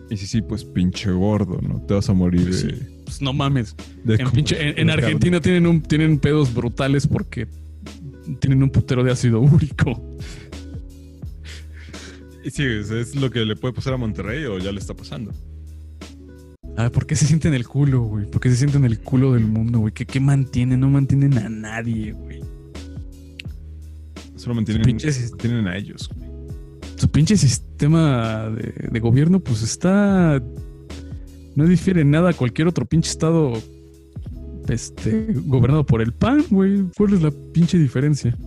[SPEAKER 1] Y si sí, pues pinche gordo, ¿no? Te vas a morir
[SPEAKER 2] Pues
[SPEAKER 1] de,
[SPEAKER 2] sí. Pues no mames.
[SPEAKER 1] de
[SPEAKER 2] En,
[SPEAKER 1] comer
[SPEAKER 2] pinche- en- en
[SPEAKER 1] carne.
[SPEAKER 2] Argentina tienen, un, tienen pedos brutales porque tienen un putero de ácido úrico.
[SPEAKER 1] Y Sí, es, es lo que le puede pasar a Monterrey o ya le está pasando.
[SPEAKER 2] Ah, ¿por qué se sienten el culo, güey? ¿Por qué se sienten el culo del mundo, güey? ¿Qué, ¿Qué mantienen? No mantienen a nadie, güey.
[SPEAKER 1] Solo mantienen,
[SPEAKER 2] pinche sis-
[SPEAKER 1] mantienen a ellos, güey.
[SPEAKER 2] Su pinche sistema de, de gobierno, pues está. No difiere en nada a cualquier otro pinche estado este, gobernado por el PAN, güey. ¿Cuál es la pinche diferencia?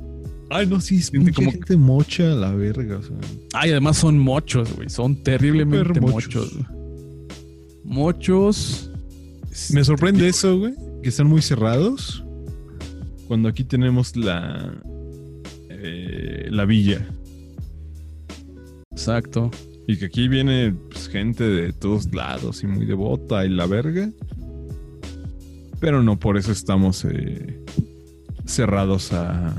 [SPEAKER 1] Ay, no, sí, es
[SPEAKER 2] como-
[SPEAKER 1] gente mocha a la verga, o sea.
[SPEAKER 2] Ay, además son mochos, güey. Son terriblemente mochos.
[SPEAKER 1] mochos. Me
[SPEAKER 2] este,
[SPEAKER 1] sorprende eso, güey, que están muy cerrados. Cuando aquí tenemos la eh, la villa
[SPEAKER 2] Exacto.
[SPEAKER 1] y que aquí viene pues, gente de todos lados y muy devota y la verga. Pero no por eso estamos eh, cerrados a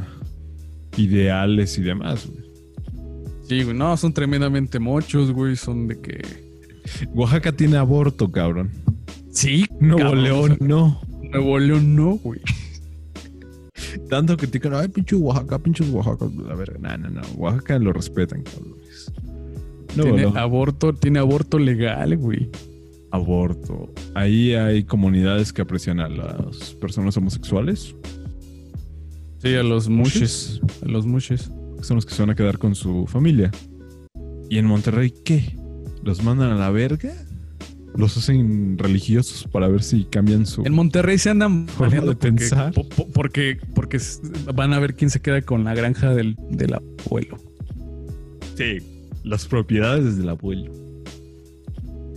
[SPEAKER 1] ideales y demás. güey.
[SPEAKER 2] Sí, güey. No, son tremendamente mochos, güey. Son de que.
[SPEAKER 1] Oaxaca tiene aborto, cabrón.
[SPEAKER 2] Sí,
[SPEAKER 1] Nuevo
[SPEAKER 2] cabrón,
[SPEAKER 1] León,
[SPEAKER 2] o sea,
[SPEAKER 1] no.
[SPEAKER 2] Nuevo León no, güey.
[SPEAKER 1] Tanto digan, ay, pinche Oaxaca, pinches Oaxaca. La verga, no, no, no. Oaxaca lo respetan, cabrones. Nuevo
[SPEAKER 2] tiene aborto, tiene aborto legal, güey.
[SPEAKER 1] aborto. Ahí hay comunidades que aprecian a las personas homosexuales,
[SPEAKER 2] Sí, a los
[SPEAKER 1] ¿Mushes?
[SPEAKER 2] A los mushes.
[SPEAKER 1] son los que se van a quedar con su familia. ¿Y en Monterrey qué? ¿Los mandan a la verga? ¿Los hacen religiosos para ver si cambian su...
[SPEAKER 2] En Monterrey se andan
[SPEAKER 1] Forma
[SPEAKER 2] peleando
[SPEAKER 1] de
[SPEAKER 2] porque,
[SPEAKER 1] pensar.
[SPEAKER 2] po- po- porque, van a ver quién se queda con la granja del, del abuelo.
[SPEAKER 1] Sí, las propiedades del abuelo.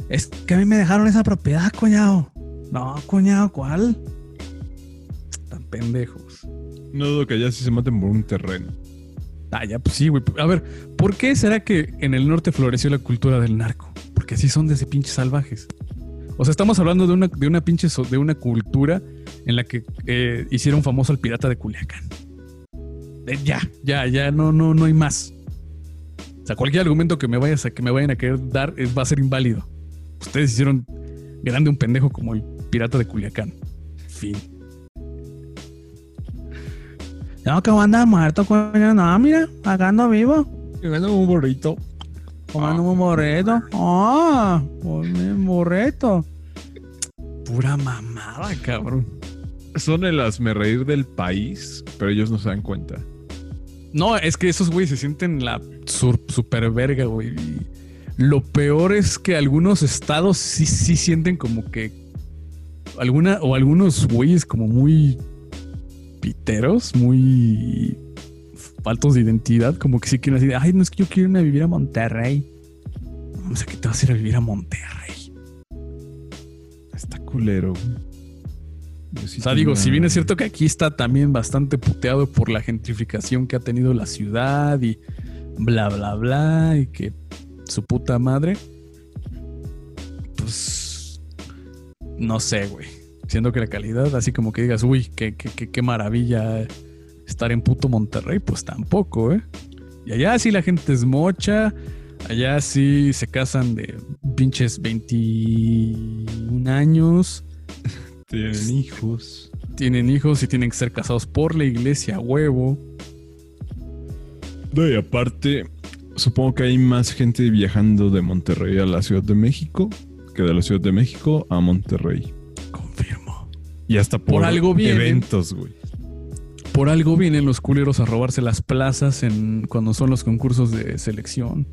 [SPEAKER 2] Es que a mí me dejaron esa propiedad, cuñado. No, cuñado, ¿cuál? Tan pendejos.
[SPEAKER 1] No dudo que allá sí se maten por un terreno.
[SPEAKER 2] Ah, ya, pues sí, güey. A ver, ¿por qué será que en el norte floreció la cultura del narco? Porque así son desde pinches salvajes. O sea, estamos hablando de una, de una pinche so- de una cultura en la que eh, hicieron famoso al pirata de Culiacán. Eh, ya, ya, ya, no, no, no hay más. O sea, cualquier argumento que me vayas a que me vayan a querer dar eh, va a ser inválido. Ustedes hicieron grande un pendejo como el pirata de Culiacán. Fin. No, que anda muerto, coño. No, mira, acá ando vivo.
[SPEAKER 1] Llegando un borrito.
[SPEAKER 2] Comando un borreto. Ah, un borreto. Pura mamada, cabrón.
[SPEAKER 1] Son el hazme reír del país, pero ellos no se dan cuenta.
[SPEAKER 2] No, es que esos güeyes se sienten la sur- super verga, güey. Y Lo peor es que algunos estados sí, sí sienten como que alguna o algunos güeyes como muy piteros, muy faltos de identidad, como que sí quieren así, de, ay, no es que yo quiero irme a vivir a Monterrey. mames, aquí te vas a ir a vivir a Monterrey.
[SPEAKER 1] Está culero, sí
[SPEAKER 2] O sea, digo, si bien es cierto que aquí está también bastante puteado por la gentrificación que ha tenido la ciudad y bla, bla, bla, y que su puta madre, pues, no sé, güey. Siendo que la calidad, así como que digas, uy, qué, qué, qué, qué maravilla estar en puto Monterrey, pues tampoco, ¿eh? Y allá sí la gente es mocha, allá sí se casan de pinches 21 años
[SPEAKER 1] Tienen hijos.
[SPEAKER 2] tienen hijos y tienen que ser casados por la iglesia huevo.
[SPEAKER 1] No, y aparte, supongo que hay más gente viajando de Monterrey a la Ciudad de México que de la Ciudad de México a Monterrey.
[SPEAKER 2] Confirmo.
[SPEAKER 1] Y hasta por,
[SPEAKER 2] Por algo
[SPEAKER 1] eventos, güey.
[SPEAKER 2] Por algo vienen los culeros a robarse las plazas en cuando son los concursos de selección.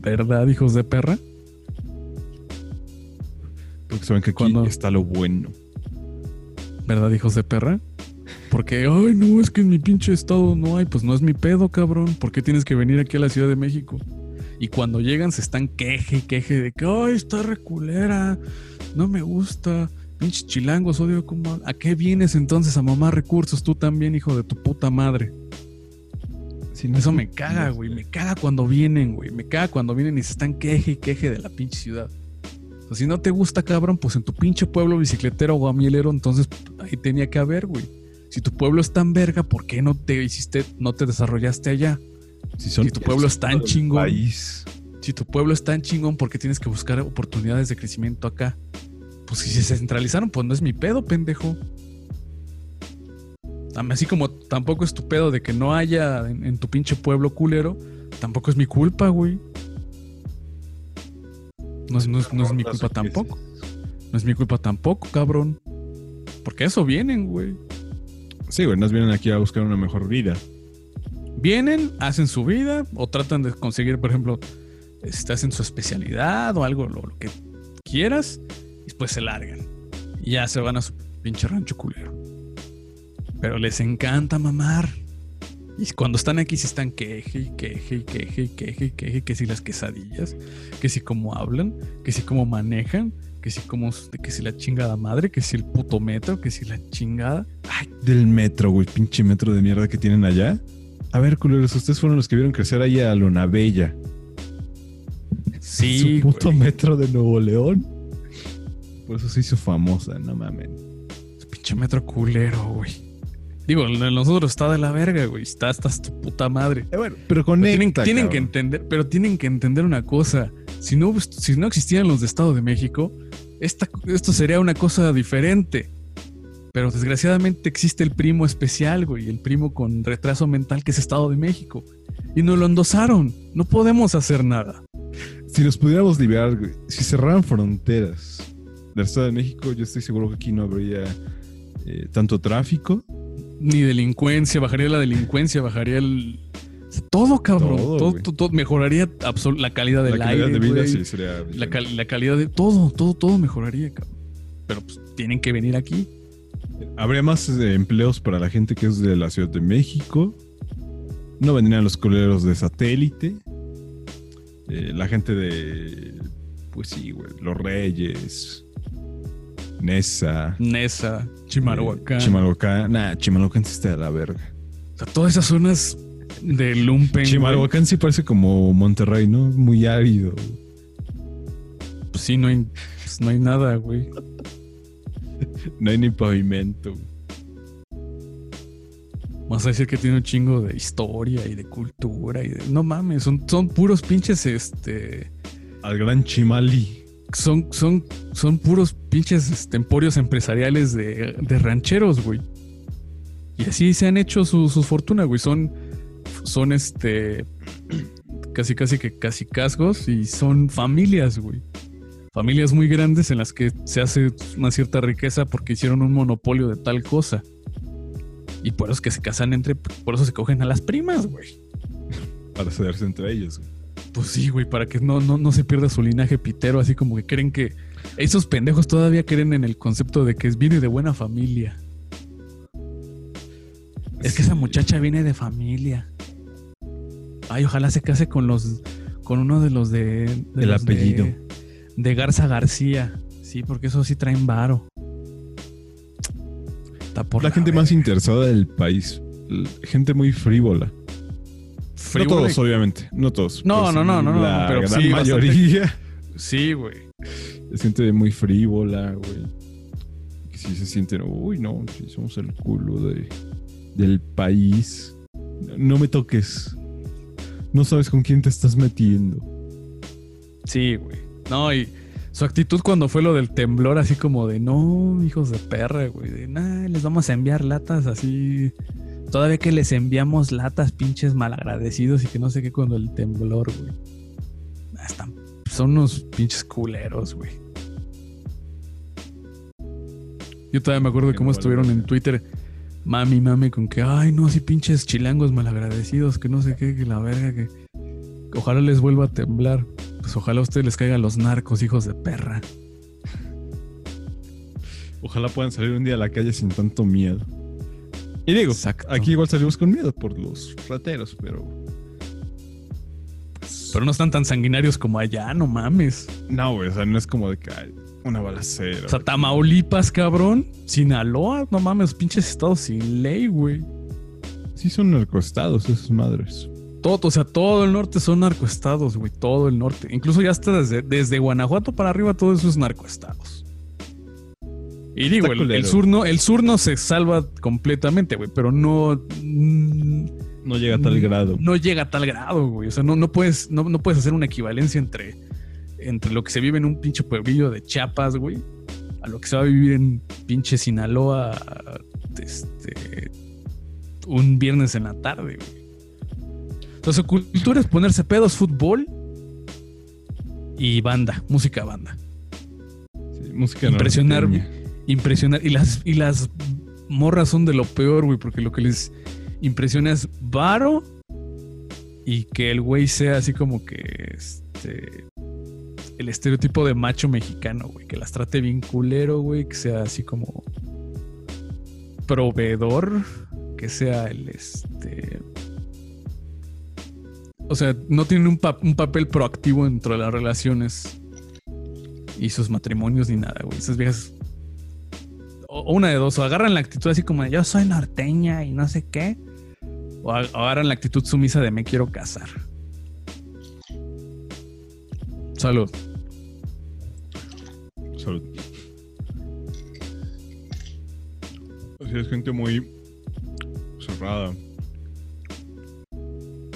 [SPEAKER 2] ¿Verdad, hijos de perra?
[SPEAKER 1] Porque saben que aquí
[SPEAKER 2] Cuando-
[SPEAKER 1] está lo bueno.
[SPEAKER 2] ¿Verdad, hijos de perra? Porque, ay, no, es que en mi pinche estado no hay. Pues no es mi pedo, cabrón. ¿Por qué tienes que venir aquí a la Ciudad de México? Y cuando llegan se están queje y queje de que, ay, está reculera, no me gusta. Pinches chilangos, odio como... ¿A qué vienes entonces a mamar recursos tú también, hijo de tu puta madre? Eso me caga, güey. Me caga cuando vienen, güey. Me caga cuando vienen y se están queje y queje de la pinche ciudad. O sea, si no te gusta, cabrón, pues en tu pinche pueblo bicicletero o guamielero, entonces ahí tenía que haber, güey. Si tu pueblo es tan verga, ¿por qué no te hiciste, no te desarrollaste allá?
[SPEAKER 1] Si, son
[SPEAKER 2] si tu pueblo es tan chingón.
[SPEAKER 1] País.
[SPEAKER 2] Si tu pueblo es tan chingón, ¿por qué tienes que buscar oportunidades de crecimiento acá? Pues si se centralizaron, pues no es mi pedo, pendejo. Así como tampoco es tu pedo de que no haya en, en tu pinche pueblo culero, tampoco es mi culpa, güey. No es, no es- no es mi culpa tampoco. No es mi culpa tampoco, cabrón. Porque eso vienen, güey.
[SPEAKER 1] Sí, güey, nos vienen aquí a buscar una mejor vida.
[SPEAKER 2] Vienen, hacen su vida o tratan de conseguir, por ejemplo, este, hacen su especialidad o algo, lo, lo que quieras, después se largan. Y ya se van a su pinche rancho culero. Pero les encanta mamar. Y cuando están aquí, se están queje y queje y queje y queje y queje, que si las quesadillas, que si cómo hablan, que si cómo manejan, que si cómo, que si la chingada madre, que si el puto metro, que si la chingada.
[SPEAKER 1] Ay, del metro, güey, pinche metro de mierda que tienen allá. A ver, culeros, ustedes fueron los que vieron crecer ahí a Luna Bella.
[SPEAKER 2] Sí,
[SPEAKER 1] Su puto
[SPEAKER 2] güey.
[SPEAKER 1] metro de Nuevo León. Por eso se hizo famosa, no mames.
[SPEAKER 2] Pinche metro culero, güey. Digo, nosotros está de la verga, güey. Está hasta tu puta madre.
[SPEAKER 1] Eh, bueno, pero
[SPEAKER 2] Pero
[SPEAKER 1] conecta,
[SPEAKER 2] tienen, tienen que entender, pero tienen que entender una cosa. Si no, si no existieran los de Estado de México, esta, esto sería una cosa diferente. Pero desgraciadamente existe el primo especial, güey, el primo con retraso mental que es Estado de México. Y nos lo endosaron. No podemos hacer nada.
[SPEAKER 1] Si nos pudiéramos liberar, güey, si cerraran fronteras del Estado de México, yo estoy seguro que aquí no habría eh, tanto tráfico.
[SPEAKER 2] Ni delincuencia, bajaría la delincuencia, bajaría el. Todo, cabrón.
[SPEAKER 1] Todo,
[SPEAKER 2] Todo, todo- mejoraría absol- la calidad del
[SPEAKER 1] la calidad
[SPEAKER 2] aire.
[SPEAKER 1] de vida sí sería.
[SPEAKER 2] la, cal- la calidad de todo, todo, todo mejoraría, cabrón. Pero pues tienen que venir aquí.
[SPEAKER 1] Habría más eh, empleos para la gente que es de la Ciudad de México. No vendrían los coleros de satélite. Eh, la gente de. Pues sí, güey. Los Reyes. Nesa.
[SPEAKER 2] Nesa, Chimalhuacán.
[SPEAKER 1] eh, Chimalhuacán. Nah, Chimalhuacán sí está de la verga.
[SPEAKER 2] O sea, todas esas zonas de Lumpen.
[SPEAKER 1] Chimalhuacán sí parece como Monterrey, ¿no? Muy árido.
[SPEAKER 2] Pues sí, no hay, pues, no hay nada, güey.
[SPEAKER 1] No hay ni pavimento.
[SPEAKER 2] Vas a decir que tiene un chingo de historia y de cultura y de. No mames, son, son puros pinches, este.
[SPEAKER 1] Al gran Chimali.
[SPEAKER 2] Son, son, son puros pinches este, emporios empresariales de, de rancheros, güey. Y así se han hecho su- sus fortunas, güey. Son, son este, casi, casi que casi cascos y son familias, güey. Familias muy grandes en las que se hace una cierta riqueza porque hicieron un monopolio de tal cosa. Y por eso es que se casan entre, por eso se cogen a las primas, güey.
[SPEAKER 1] Para cederse entre ellos. güey.
[SPEAKER 2] Pues sí, güey, para que no, no, no se pierda su linaje pitero, así como que creen que esos pendejos todavía creen en el concepto de que es viene de buena familia. Es que esa muchacha viene de familia. Ay, ojalá se case con los con uno de los de. de
[SPEAKER 1] El
[SPEAKER 2] los de-
[SPEAKER 1] apellido.
[SPEAKER 2] De, Garza García. Sí, porque eso sí traen varo. Está por
[SPEAKER 1] la gente
[SPEAKER 2] verga.
[SPEAKER 1] más interesada del país. Gente muy frívola. No todos, obviamente. No todos.
[SPEAKER 2] No,
[SPEAKER 1] pero
[SPEAKER 2] no, no, no, no,
[SPEAKER 1] La
[SPEAKER 2] pero
[SPEAKER 1] gran
[SPEAKER 2] sí, bastante.
[SPEAKER 1] mayoría
[SPEAKER 2] Sí, güey.
[SPEAKER 1] es gente muy frívola, güey. Sí se sienten, uy, no, sí somos el culo de, del país. No me toques. No sabes con quién te estás metiendo.
[SPEAKER 2] Sí, güey. No, y su actitud cuando fue lo del temblor, así como de no, hijos de perra, güey. De nah, les vamos a enviar latas así. Todavía que les enviamos latas, pinches malagradecidos y que no sé qué cuando el temblor, güey. Están, son unos pinches culeros, güey. Yo todavía me acuerdo de cómo estuvieron en. Twitter. Mami, mami, con que, ay, no, si pinches chilangos malagradecidos, que no sé qué, que la verga, que ojalá les vuelva a temblar. Pues ojalá a ustedes les caigan los narcos, hijos de perra.
[SPEAKER 1] Ojalá puedan salir un día a la calle sin tanto miedo. Y digo,
[SPEAKER 2] Exacto.
[SPEAKER 1] aquí igual salimos con miedo por los rateros, pero.
[SPEAKER 2] Pero no están tan sanguinarios como allá, no mames.
[SPEAKER 1] No, güey, o sea, no es como de que ay, una balacera.
[SPEAKER 2] O sea, Tamaulipas, cabrón. Sinaloa, no mames, pinches estados sin ley, güey.
[SPEAKER 1] sí son narcoestados esas madres.
[SPEAKER 2] Todo, o sea, todo el norte son narcoestados, güey. Todo el norte. Incluso ya hasta desde, desde Guanajuato para arriba, todo eso es narcoestados. Y digo, el, el sur no, el sur no se salva completamente, güey, pero no.
[SPEAKER 1] No llega a tal grado.
[SPEAKER 2] No llega a tal grado, güey. O sea, no, no, puedes, no, no puedes hacer una equivalencia entre, entre lo que se vive en un pinche pueblillo de Chiapas, güey, a lo que se va a vivir en pinche Sinaloa este, un viernes en la tarde, güey. Entonces, cultura es ponerse pedos, fútbol y banda, música banda.
[SPEAKER 1] Sí, música
[SPEAKER 2] Impresionar.
[SPEAKER 1] norteña.
[SPEAKER 2] Impresionar. Y las, y las morras son de lo peor, güey, porque lo que les impresiona es varo y que el güey sea así como que este. El estereotipo de macho mexicano, güey, que las trate bien culero, güey, que sea así como proveedor, que sea el este. O sea, no tiene un, un papel proactivo dentro de las relaciones y sus matrimonios ni nada, güey. Esas viejas. O una de dos, o agarran la actitud así como de yo soy norteña y no sé qué. O ag- o agarran la actitud sumisa de me quiero casar. Salud.
[SPEAKER 1] Salud. Así es gente muy cerrada.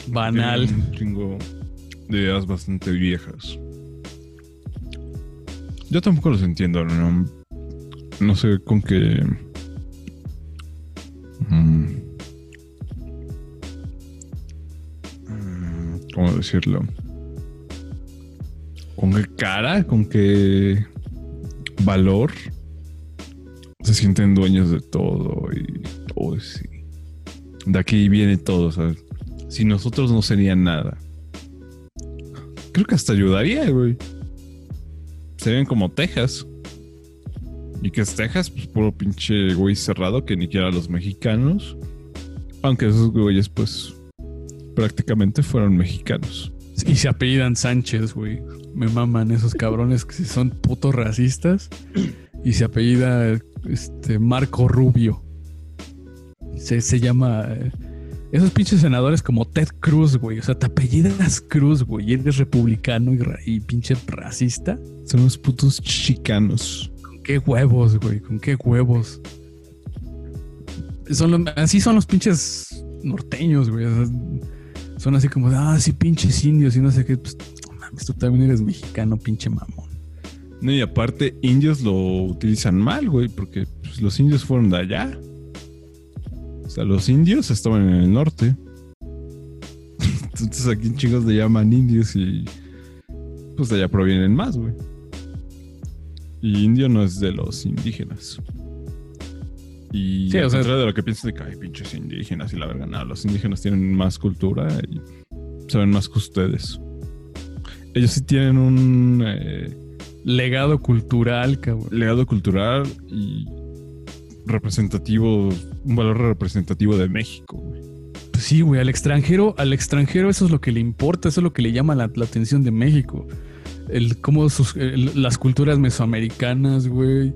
[SPEAKER 2] Banal.
[SPEAKER 1] Tienen Un chingo de ideas bastante viejas. Yo tampoco los entiendo, ¿no? No sé con qué. Mm. Mm, ¿Cómo decirlo? ¿Con qué cara? ¿Con qué valor? Se sienten dueños de todo y todo, sí. De aquí viene todo. Si nosotros no sería nada. Creo que hasta ayudaría, güey. Serían como Texas. Y que es Texas, pues puro pinche güey cerrado que ni siquiera los mexicanos. Aunque esos güeyes, pues, prácticamente fueron mexicanos.
[SPEAKER 2] Y se apellidan Sánchez, güey. Me maman esos cabrones que son putos racistas. Y se apellida este, Marco Rubio. Se, se llama. eh, esos pinches senadores como Ted Cruz, güey. O sea, te apellidas Cruz, güey. Y eres republicano y, y pinche racista.
[SPEAKER 1] Son los putos chicanos.
[SPEAKER 2] ¿Con qué huevos, güey? ¿Con qué huevos? Son así son los pinches norteños, güey. Son así como ah, sí, pinches indios y no sé qué. Pues, no mames, tú también eres mexicano, pinche mamón.
[SPEAKER 1] No, y aparte, indios lo utilizan mal, güey, porque pues, los indios fueron de allá. O sea, los indios estaban en el norte. Entonces aquí chicos le llaman indios y pues de allá provienen más, güey. Y indio no es de los indígenas. Y
[SPEAKER 2] Sí, o sea-
[SPEAKER 1] de lo que piensan de que hay pinches indígenas y la verga, no, los indígenas tienen más cultura y saben más que ustedes. Ellos sí tienen un eh,
[SPEAKER 2] Legado cultural, cabrón.
[SPEAKER 1] legado cultural y representativo, un valor representativo de México. güey.
[SPEAKER 2] Pues sí, güey, al extranjero, al extranjero eso es lo que le importa, eso es lo que le llama la, la atención de México. Cómo las culturas mesoamericanas, güey,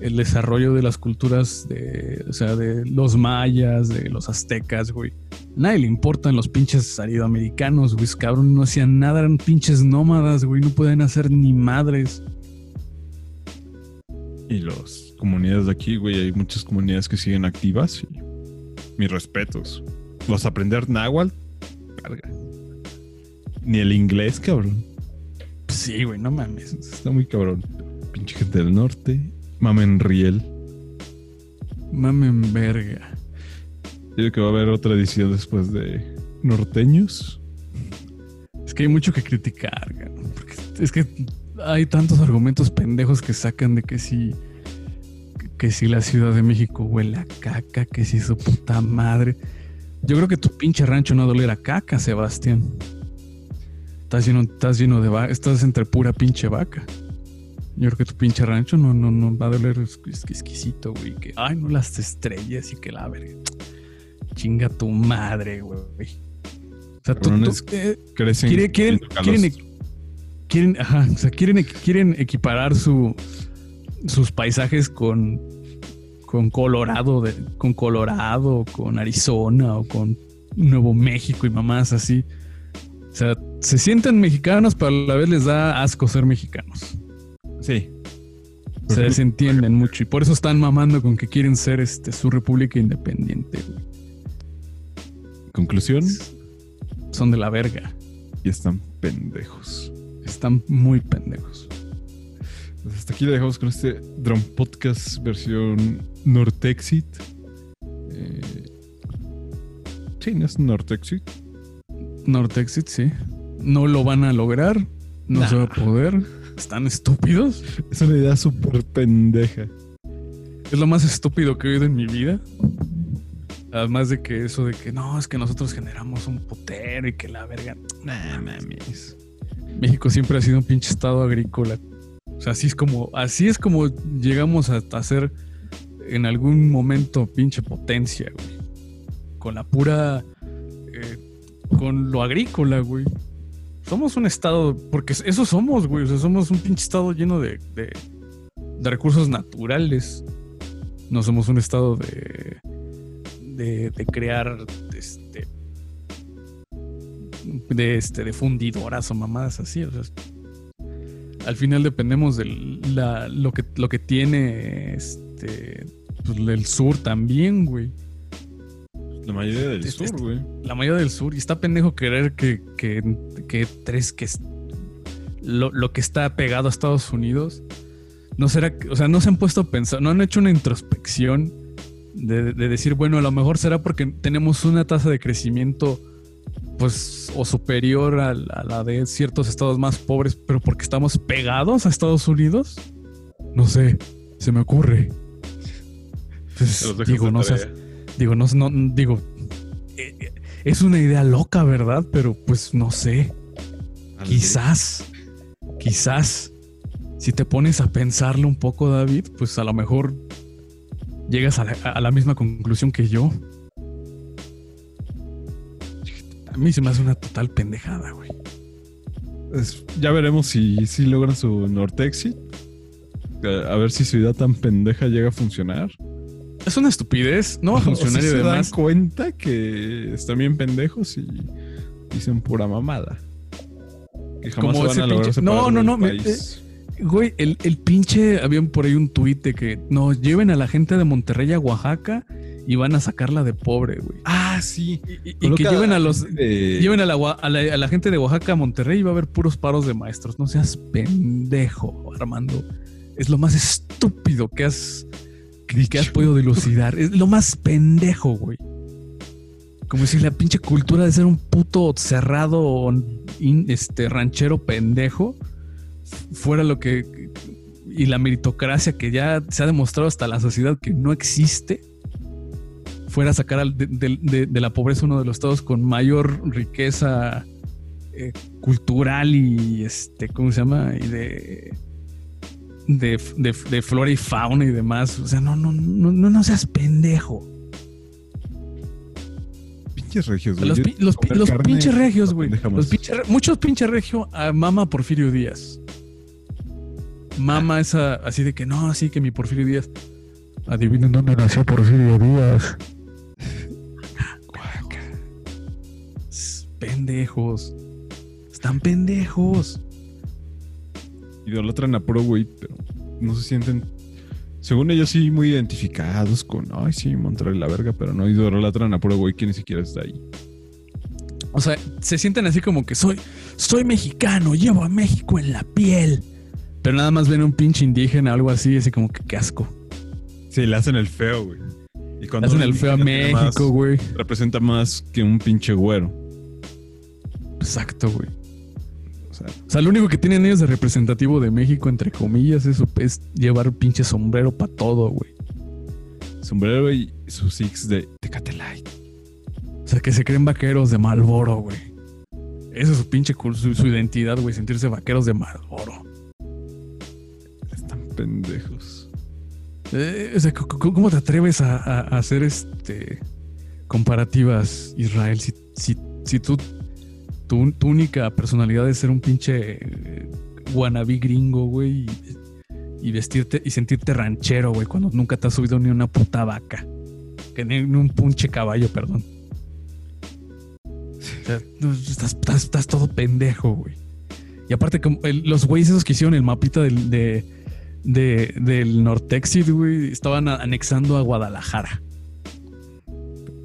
[SPEAKER 2] el desarrollo de las culturas de, o sea, de los mayas, de los aztecas, güey. Nadie le importan los pinches aridoamericanos, güey, cabrón no hacían nada, eran pinches nómadas, güey, no pueden hacer ni madres.
[SPEAKER 1] Y las comunidades de aquí, güey, hay muchas comunidades que siguen activas y mis respetos. Vas a aprender náhuatl, carga. Ni el inglés, cabrón.
[SPEAKER 2] Sí, güey, no mames.
[SPEAKER 1] Está muy cabrón. Pinche gente del norte. Mamen riel.
[SPEAKER 2] Mamen verga.
[SPEAKER 1] Yo creo que va a haber otra edición después de norteños.
[SPEAKER 2] Es que hay mucho que criticar, güey, porque es que hay tantos argumentos pendejos que sacan de que si que si la Ciudad de México huele a caca, que si su puta madre. Yo creo que tu pinche rancho no doler a caca, Sebastián. Estás lleno, estás lleno de vaca, estás entre pura pinche vaca. Yo creo que tu pinche rancho no, no, no va a doler es- es- exquisito, güey. Que, ay, no las estrellas y que la verga. Chinga tu madre, güey. O sea, tú, tú- eh,
[SPEAKER 1] Crecen.
[SPEAKER 2] Quiere- quieren, quieren, ajá, o sea, quieren, quieren equiparar su, sus paisajes con, con Colorado, de- con Colorado, con Arizona o con Nuevo México y mamás así. O sea, se sienten mexicanos, pero a la vez les da asco ser mexicanos.
[SPEAKER 1] Sí.
[SPEAKER 2] Se desentienden mucho y por eso están mamando con que quieren ser este, su república independiente.
[SPEAKER 1] Conclusión.
[SPEAKER 2] Son de la verga.
[SPEAKER 1] Y están pendejos.
[SPEAKER 2] Están muy pendejos.
[SPEAKER 1] Pues hasta aquí le dejamos con este Drum Podcast versión Nortexit. Eh, sí, no es Nortexit.
[SPEAKER 2] Nortexit, sí. No lo van a lograr. No
[SPEAKER 1] Nah.
[SPEAKER 2] se va a poder. Están estúpidos.
[SPEAKER 1] Es una idea súper pendeja.
[SPEAKER 2] Es lo más estúpido que he oído en mi vida. Además de que eso de que no, es que nosotros generamos un putero y que la verga.
[SPEAKER 1] Nah, mames.
[SPEAKER 2] México siempre ha sido un pinche estado agrícola. O sea, así es como, así es como llegamos a, a ser en algún momento pinche potencia, güey. Con la pura. eh, con lo agrícola, güey. Somos un estado. Porque eso somos, güey. O sea, somos un pinche estado lleno de, de, de recursos naturales. No somos un estado de. de, de crear. Este, de este de fundidoras o mamadas así. Al final dependemos de lo, que, lo que tiene este pues, el sur también, güey.
[SPEAKER 1] La mayoría del
[SPEAKER 2] Es-
[SPEAKER 1] sur, güey.
[SPEAKER 2] La mayoría del sur. Y está pendejo querer que, que, que tres que es- lo, lo que está pegado a Estados Unidos. No será, o sea, no se han puesto a pensar, no han hecho una introspección de, de decir, bueno, a lo mejor será porque tenemos una tasa de crecimiento, pues, o superior a, la- a la de ciertos estados más pobres, pero porque estamos pegados a Estados Unidos. No sé, se me ocurre. Pues, digo, no seas, Digo, no, no digo, eh, es una idea loca, ¿verdad? Pero pues no sé. Quizás, quizás, si te pones a pensarlo un poco, David, pues a lo mejor llegas a la, a la misma conclusión que yo. A mí se me hace una total pendejada, güey.
[SPEAKER 1] Es- ya veremos si, si logran su Nortexit. A ver si su idea tan pendeja llega a funcionar.
[SPEAKER 2] Es una estupidez, no va a funcionar y
[SPEAKER 1] se dan cuenta que están bien pendejos y dicen pura mamada. Que jamás
[SPEAKER 2] Como
[SPEAKER 1] se van a lograr
[SPEAKER 2] pinche-
[SPEAKER 1] separar
[SPEAKER 2] No, no, no, me-
[SPEAKER 1] país.
[SPEAKER 2] Güey, el, el pinche, habían por ahí un tuit de que no, lleven a la gente de Monterrey a Oaxaca y van a sacarla de pobre, güey.
[SPEAKER 1] Ah, sí.
[SPEAKER 2] Y, y- y que lleven a los,
[SPEAKER 1] de-
[SPEAKER 2] Lleven a la, a, la, a la gente de Oaxaca a Monterrey y va a haber puros paros de maestros. No seas pendejo, Armando. Es lo más estúpido que has, que, que has podido dilucidar. Es lo más pendejo, güey. Como si la pinche cultura de ser un puto cerrado, este, ranchero pendejo, fuera lo que... Y la meritocracia que ya se ha demostrado hasta la sociedad que no existe, fuera a sacar al- de, de- de- de la pobreza uno de los estados con mayor riqueza eh, cultural y este, ¿cómo se llama? Y de, de, de- de flora y fauna y demás. O sea, no, no, no, no, no seas pendejo.
[SPEAKER 1] pinches regios, güey.
[SPEAKER 2] Los, pi- los pi-
[SPEAKER 1] comer
[SPEAKER 2] los
[SPEAKER 1] carne,
[SPEAKER 2] pinches regios, güey.
[SPEAKER 1] pendejamos.
[SPEAKER 2] Los pinches re- muchos pinches regio a mama Porfirio Díaz. Mama esa así de que no, así que mi Porfirio Díaz. Adivinen dónde nació Porfirio Díaz. Pendejos. Están pendejos.
[SPEAKER 1] Idolatran a puro güey, pero no se sienten. Según ellos, sí, muy identificados con. Ay, sí, Monterrey la verga, pero no idolatran a puro güey que ni siquiera está ahí.
[SPEAKER 2] O sea, se sienten así como que soy, soy mexicano, llevo a México en la piel. Pero nada más ven un pinche indígena, algo así, así como que qué asco.
[SPEAKER 1] Sí, le hacen el feo, güey. Y cuando
[SPEAKER 2] Hacen
[SPEAKER 1] un
[SPEAKER 2] el feo a México,
[SPEAKER 1] más-
[SPEAKER 2] güey.
[SPEAKER 1] representa más que un pinche güero.
[SPEAKER 2] Exacto, güey.
[SPEAKER 1] O sea,
[SPEAKER 2] O sea, lo único que tienen ellos de representativo de México, entre comillas, es, es llevar pinche sombrero para todo, güey.
[SPEAKER 1] sombrero y su six de Tecate Light.
[SPEAKER 2] O sea, que se creen vaqueros de Malboro, güey. Esa es su pinche su, su identidad, güey, sentirse vaqueros de Malboro.
[SPEAKER 1] Están pendejos.
[SPEAKER 2] Eh, o sea, ¿cómo te atreves a, a- a hacer este comparativas, Israel? Si, si, si tú, tu, única personalidad es ser un pinche eh, wannabe gringo, güey, y, vestirte y sentirte ranchero, güey, cuando nunca te has subido ni una puta vaca. Que ni un pinche caballo, perdón. O sea, estás, todo pendejo, güey. Y aparte, como los güeyes esos que hicieron el mapita del, de, de- del Nortexit, güey, estaban anexando a Guadalajara.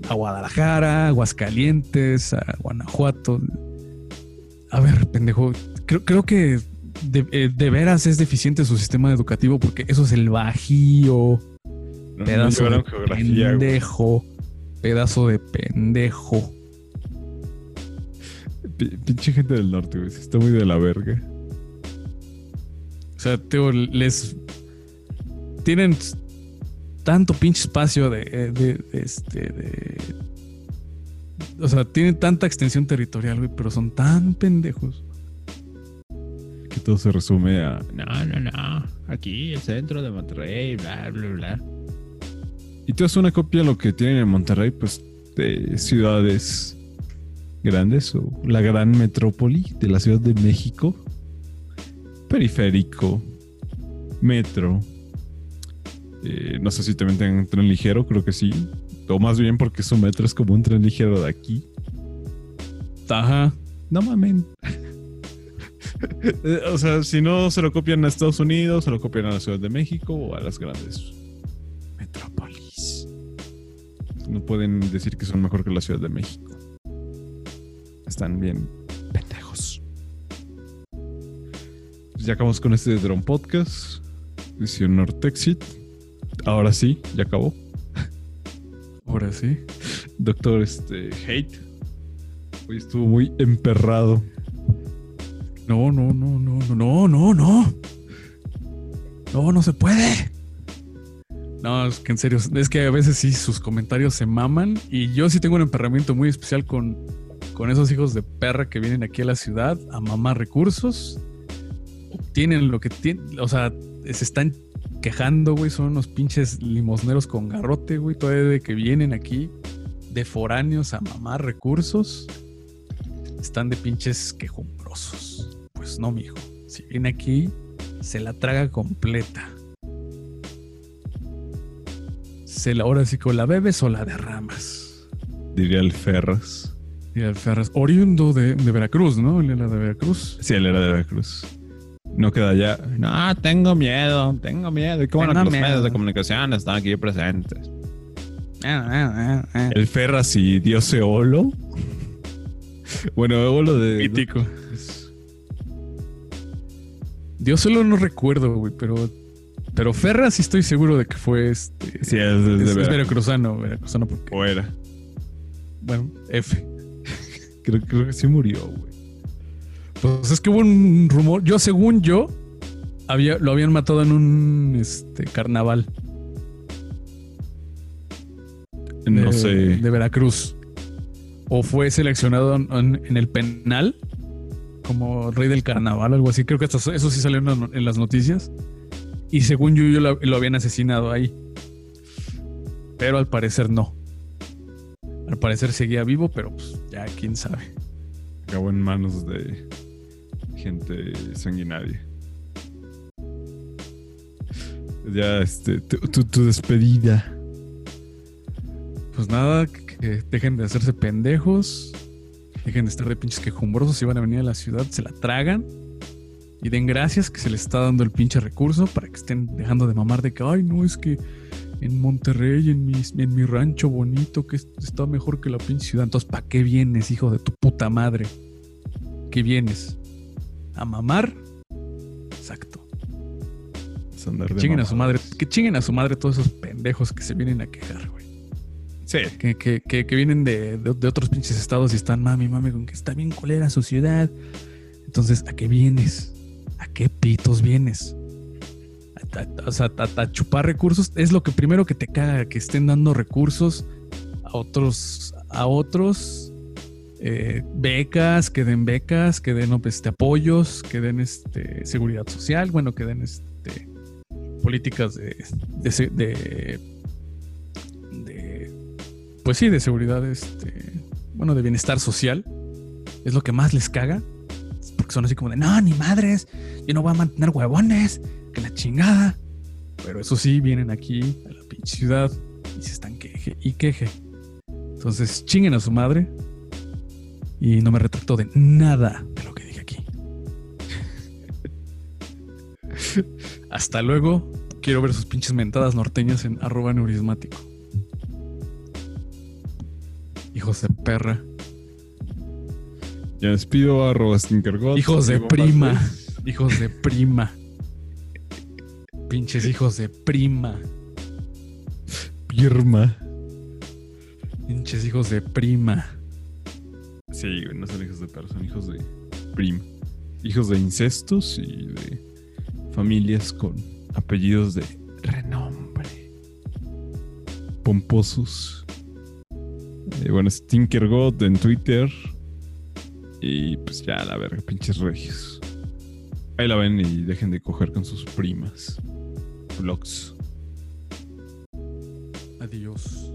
[SPEAKER 2] A Guadalajara, Aguascalientes, a Guanajuato. A ver, pendejo, creo, creo que de, eh, de veras es deficiente su sistema educativo porque eso es el bajío,
[SPEAKER 1] No, no
[SPEAKER 2] pedazo de
[SPEAKER 1] güey.
[SPEAKER 2] pendejo, pedazo de pendejo.
[SPEAKER 1] Pi- Pinche gente del norte, güey. Está muy de la verga.
[SPEAKER 2] O sea, teo, les tienen tanto pinche espacio de, de- de- este de o sea, tienen tanta extensión territorial, güey, pero son tan pendejos.
[SPEAKER 1] Que todo se resume a. No, no, no. Aquí, el centro de Monterrey, bla, bla, bla. Y tú haces una copia de lo que tienen en Monterrey, pues, de ciudades grandes o la gran metrópoli de la Ciudad de México. Periférico, metro. Eh, no sé si también tienen tren ligero, creo que sí. O más bien porque su metro es como un tren ligero de aquí.
[SPEAKER 2] Ajá.
[SPEAKER 1] No mamen. Eh, o sea, si no se lo copian a Estados Unidos, se lo copian a la Ciudad de México o a las grandes metrópolis. No pueden decir que son mejor que la Ciudad de México. Están bien pendejos. Pues ya acabamos con este Drone Podcast. Edición Nortexit. Ahora sí, ya acabó.
[SPEAKER 2] Ahora sí.
[SPEAKER 1] Doctor este, Hate. Hoy estuvo muy emperrado.
[SPEAKER 2] No, no, no, no, no, no, no, no. No, no se puede. No, es que en serio, es que a veces sí sus comentarios se maman y yo sí tengo un emperramiento muy especial con, con esos hijos de perra que vienen aquí a la ciudad a mamar recursos. Obtienen lo que tienen, o sea, se están quejando, güey, son unos pinches limosneros con garrote, güey, todavía de que vienen aquí de foráneos a mamar recursos. Están de pinches quejumbrosos. Pues no, mijo. Si viene aquí, se la traga completa. Se la, ahora sí que o la bebes o la derramas.
[SPEAKER 1] Diría el Ferras.
[SPEAKER 2] Y el Ferraz, oriundo de, de Veracruz, ¿no? Él era de Veracruz.
[SPEAKER 1] Sí, él era de Veracruz. No queda ya. No, tengo miedo, tengo miedo. Y qué bueno que los
[SPEAKER 2] miedo.
[SPEAKER 1] medios de comunicación están aquí presentes.
[SPEAKER 2] Ah, ah, ah, ah.
[SPEAKER 1] El Ferras y Dios Eolo. Bueno, Eolo de.
[SPEAKER 2] Mítico. Dios solo no recuerdo, güey, pero. Pero Ferraz sí estoy seguro de que fue este.
[SPEAKER 1] Sí, es de,
[SPEAKER 2] es, es
[SPEAKER 1] Veracruz.
[SPEAKER 2] veracruzano, veracruzano porque.
[SPEAKER 1] O era.
[SPEAKER 2] Bueno, F.
[SPEAKER 1] Creo, creo que sí murió, güey.
[SPEAKER 2] Pues es que hubo un rumor. Yo, según yo, había, lo habían matado en un este, carnaval.
[SPEAKER 1] No
[SPEAKER 2] de-
[SPEAKER 1] sé.
[SPEAKER 2] De Veracruz. O fue seleccionado en, en- en el penal como rey del carnaval, algo así. Creo que hasta eso sí salió en, la- en las noticias. Y según yo, yo lo, lo habían asesinado ahí. Pero al parecer no. Al parecer seguía vivo, pero pues ya quién sabe.
[SPEAKER 1] Acabó en manos de gente sanguinaria. Ya, este, tu, tu- tu despedida.
[SPEAKER 2] Pues nada, que, dejen de hacerse pendejos. Dejen de estar de pinches quejumbrosos. Si van a venir a la ciudad, se la tragan. Y den gracias que se les está dando el pinche recurso para que estén dejando de mamar de que, ay, no, es que en Monterrey, en mi, en mi rancho bonito, que es- está mejor que la pinche ciudad. Entonces, ¿para qué vienes, hijo de tu puta madre? ¿Qué vienes? ¿A mamar? Exacto.
[SPEAKER 1] Es andar de
[SPEAKER 2] Chinguen a su madre. Que chinguen a su madre todos esos pendejos que se vienen a quejar, güey.
[SPEAKER 1] Sí.
[SPEAKER 2] Que, que, que, que vienen de, de- de otros pinches estados y están mami, mami, con que está bien colera su ciudad. Entonces, ¿a qué vienes? ¿A qué pitos vienes? O sea, a, a chupar recursos es lo que primero que te caga, que estén dando recursos a otros, a otros eh, becas, que den becas, que den este, apoyos, que den este, seguridad social, bueno, que den este, políticas de, de, de, pues sí, de seguridad, este, bueno, de bienestar social. Es lo que más les caga. Porque son así como de, no, ni madres, yo no voy a mantener huevones, que la chingada. Pero eso sí, vienen aquí a la pinche ciudad y se están queje y queje. Entonces, chinguen a su madre. Y no me retracto de nada de lo que dije aquí. Hasta luego. Quiero ver sus pinches mentadas norteñas en arroba neurismático. Hijos de perra.
[SPEAKER 1] Ya despido arroba Stinkergot.
[SPEAKER 2] Hijos de prima.
[SPEAKER 1] Vázquez.
[SPEAKER 2] Hijos de prima. Pinches hijos de prima.
[SPEAKER 1] Pirma.
[SPEAKER 2] Pinches hijos de prima.
[SPEAKER 1] Sí, no son hijos de perro, son hijos de prima. Hijos de incestos y de familias con apellidos de renombre. Pomposos. Eh, bueno, Stinkergot en Twitter. Y pues ya, la verga, pinches regios. Ahí la ven y dejen de coger con sus primas. Vlogs.
[SPEAKER 2] Adiós.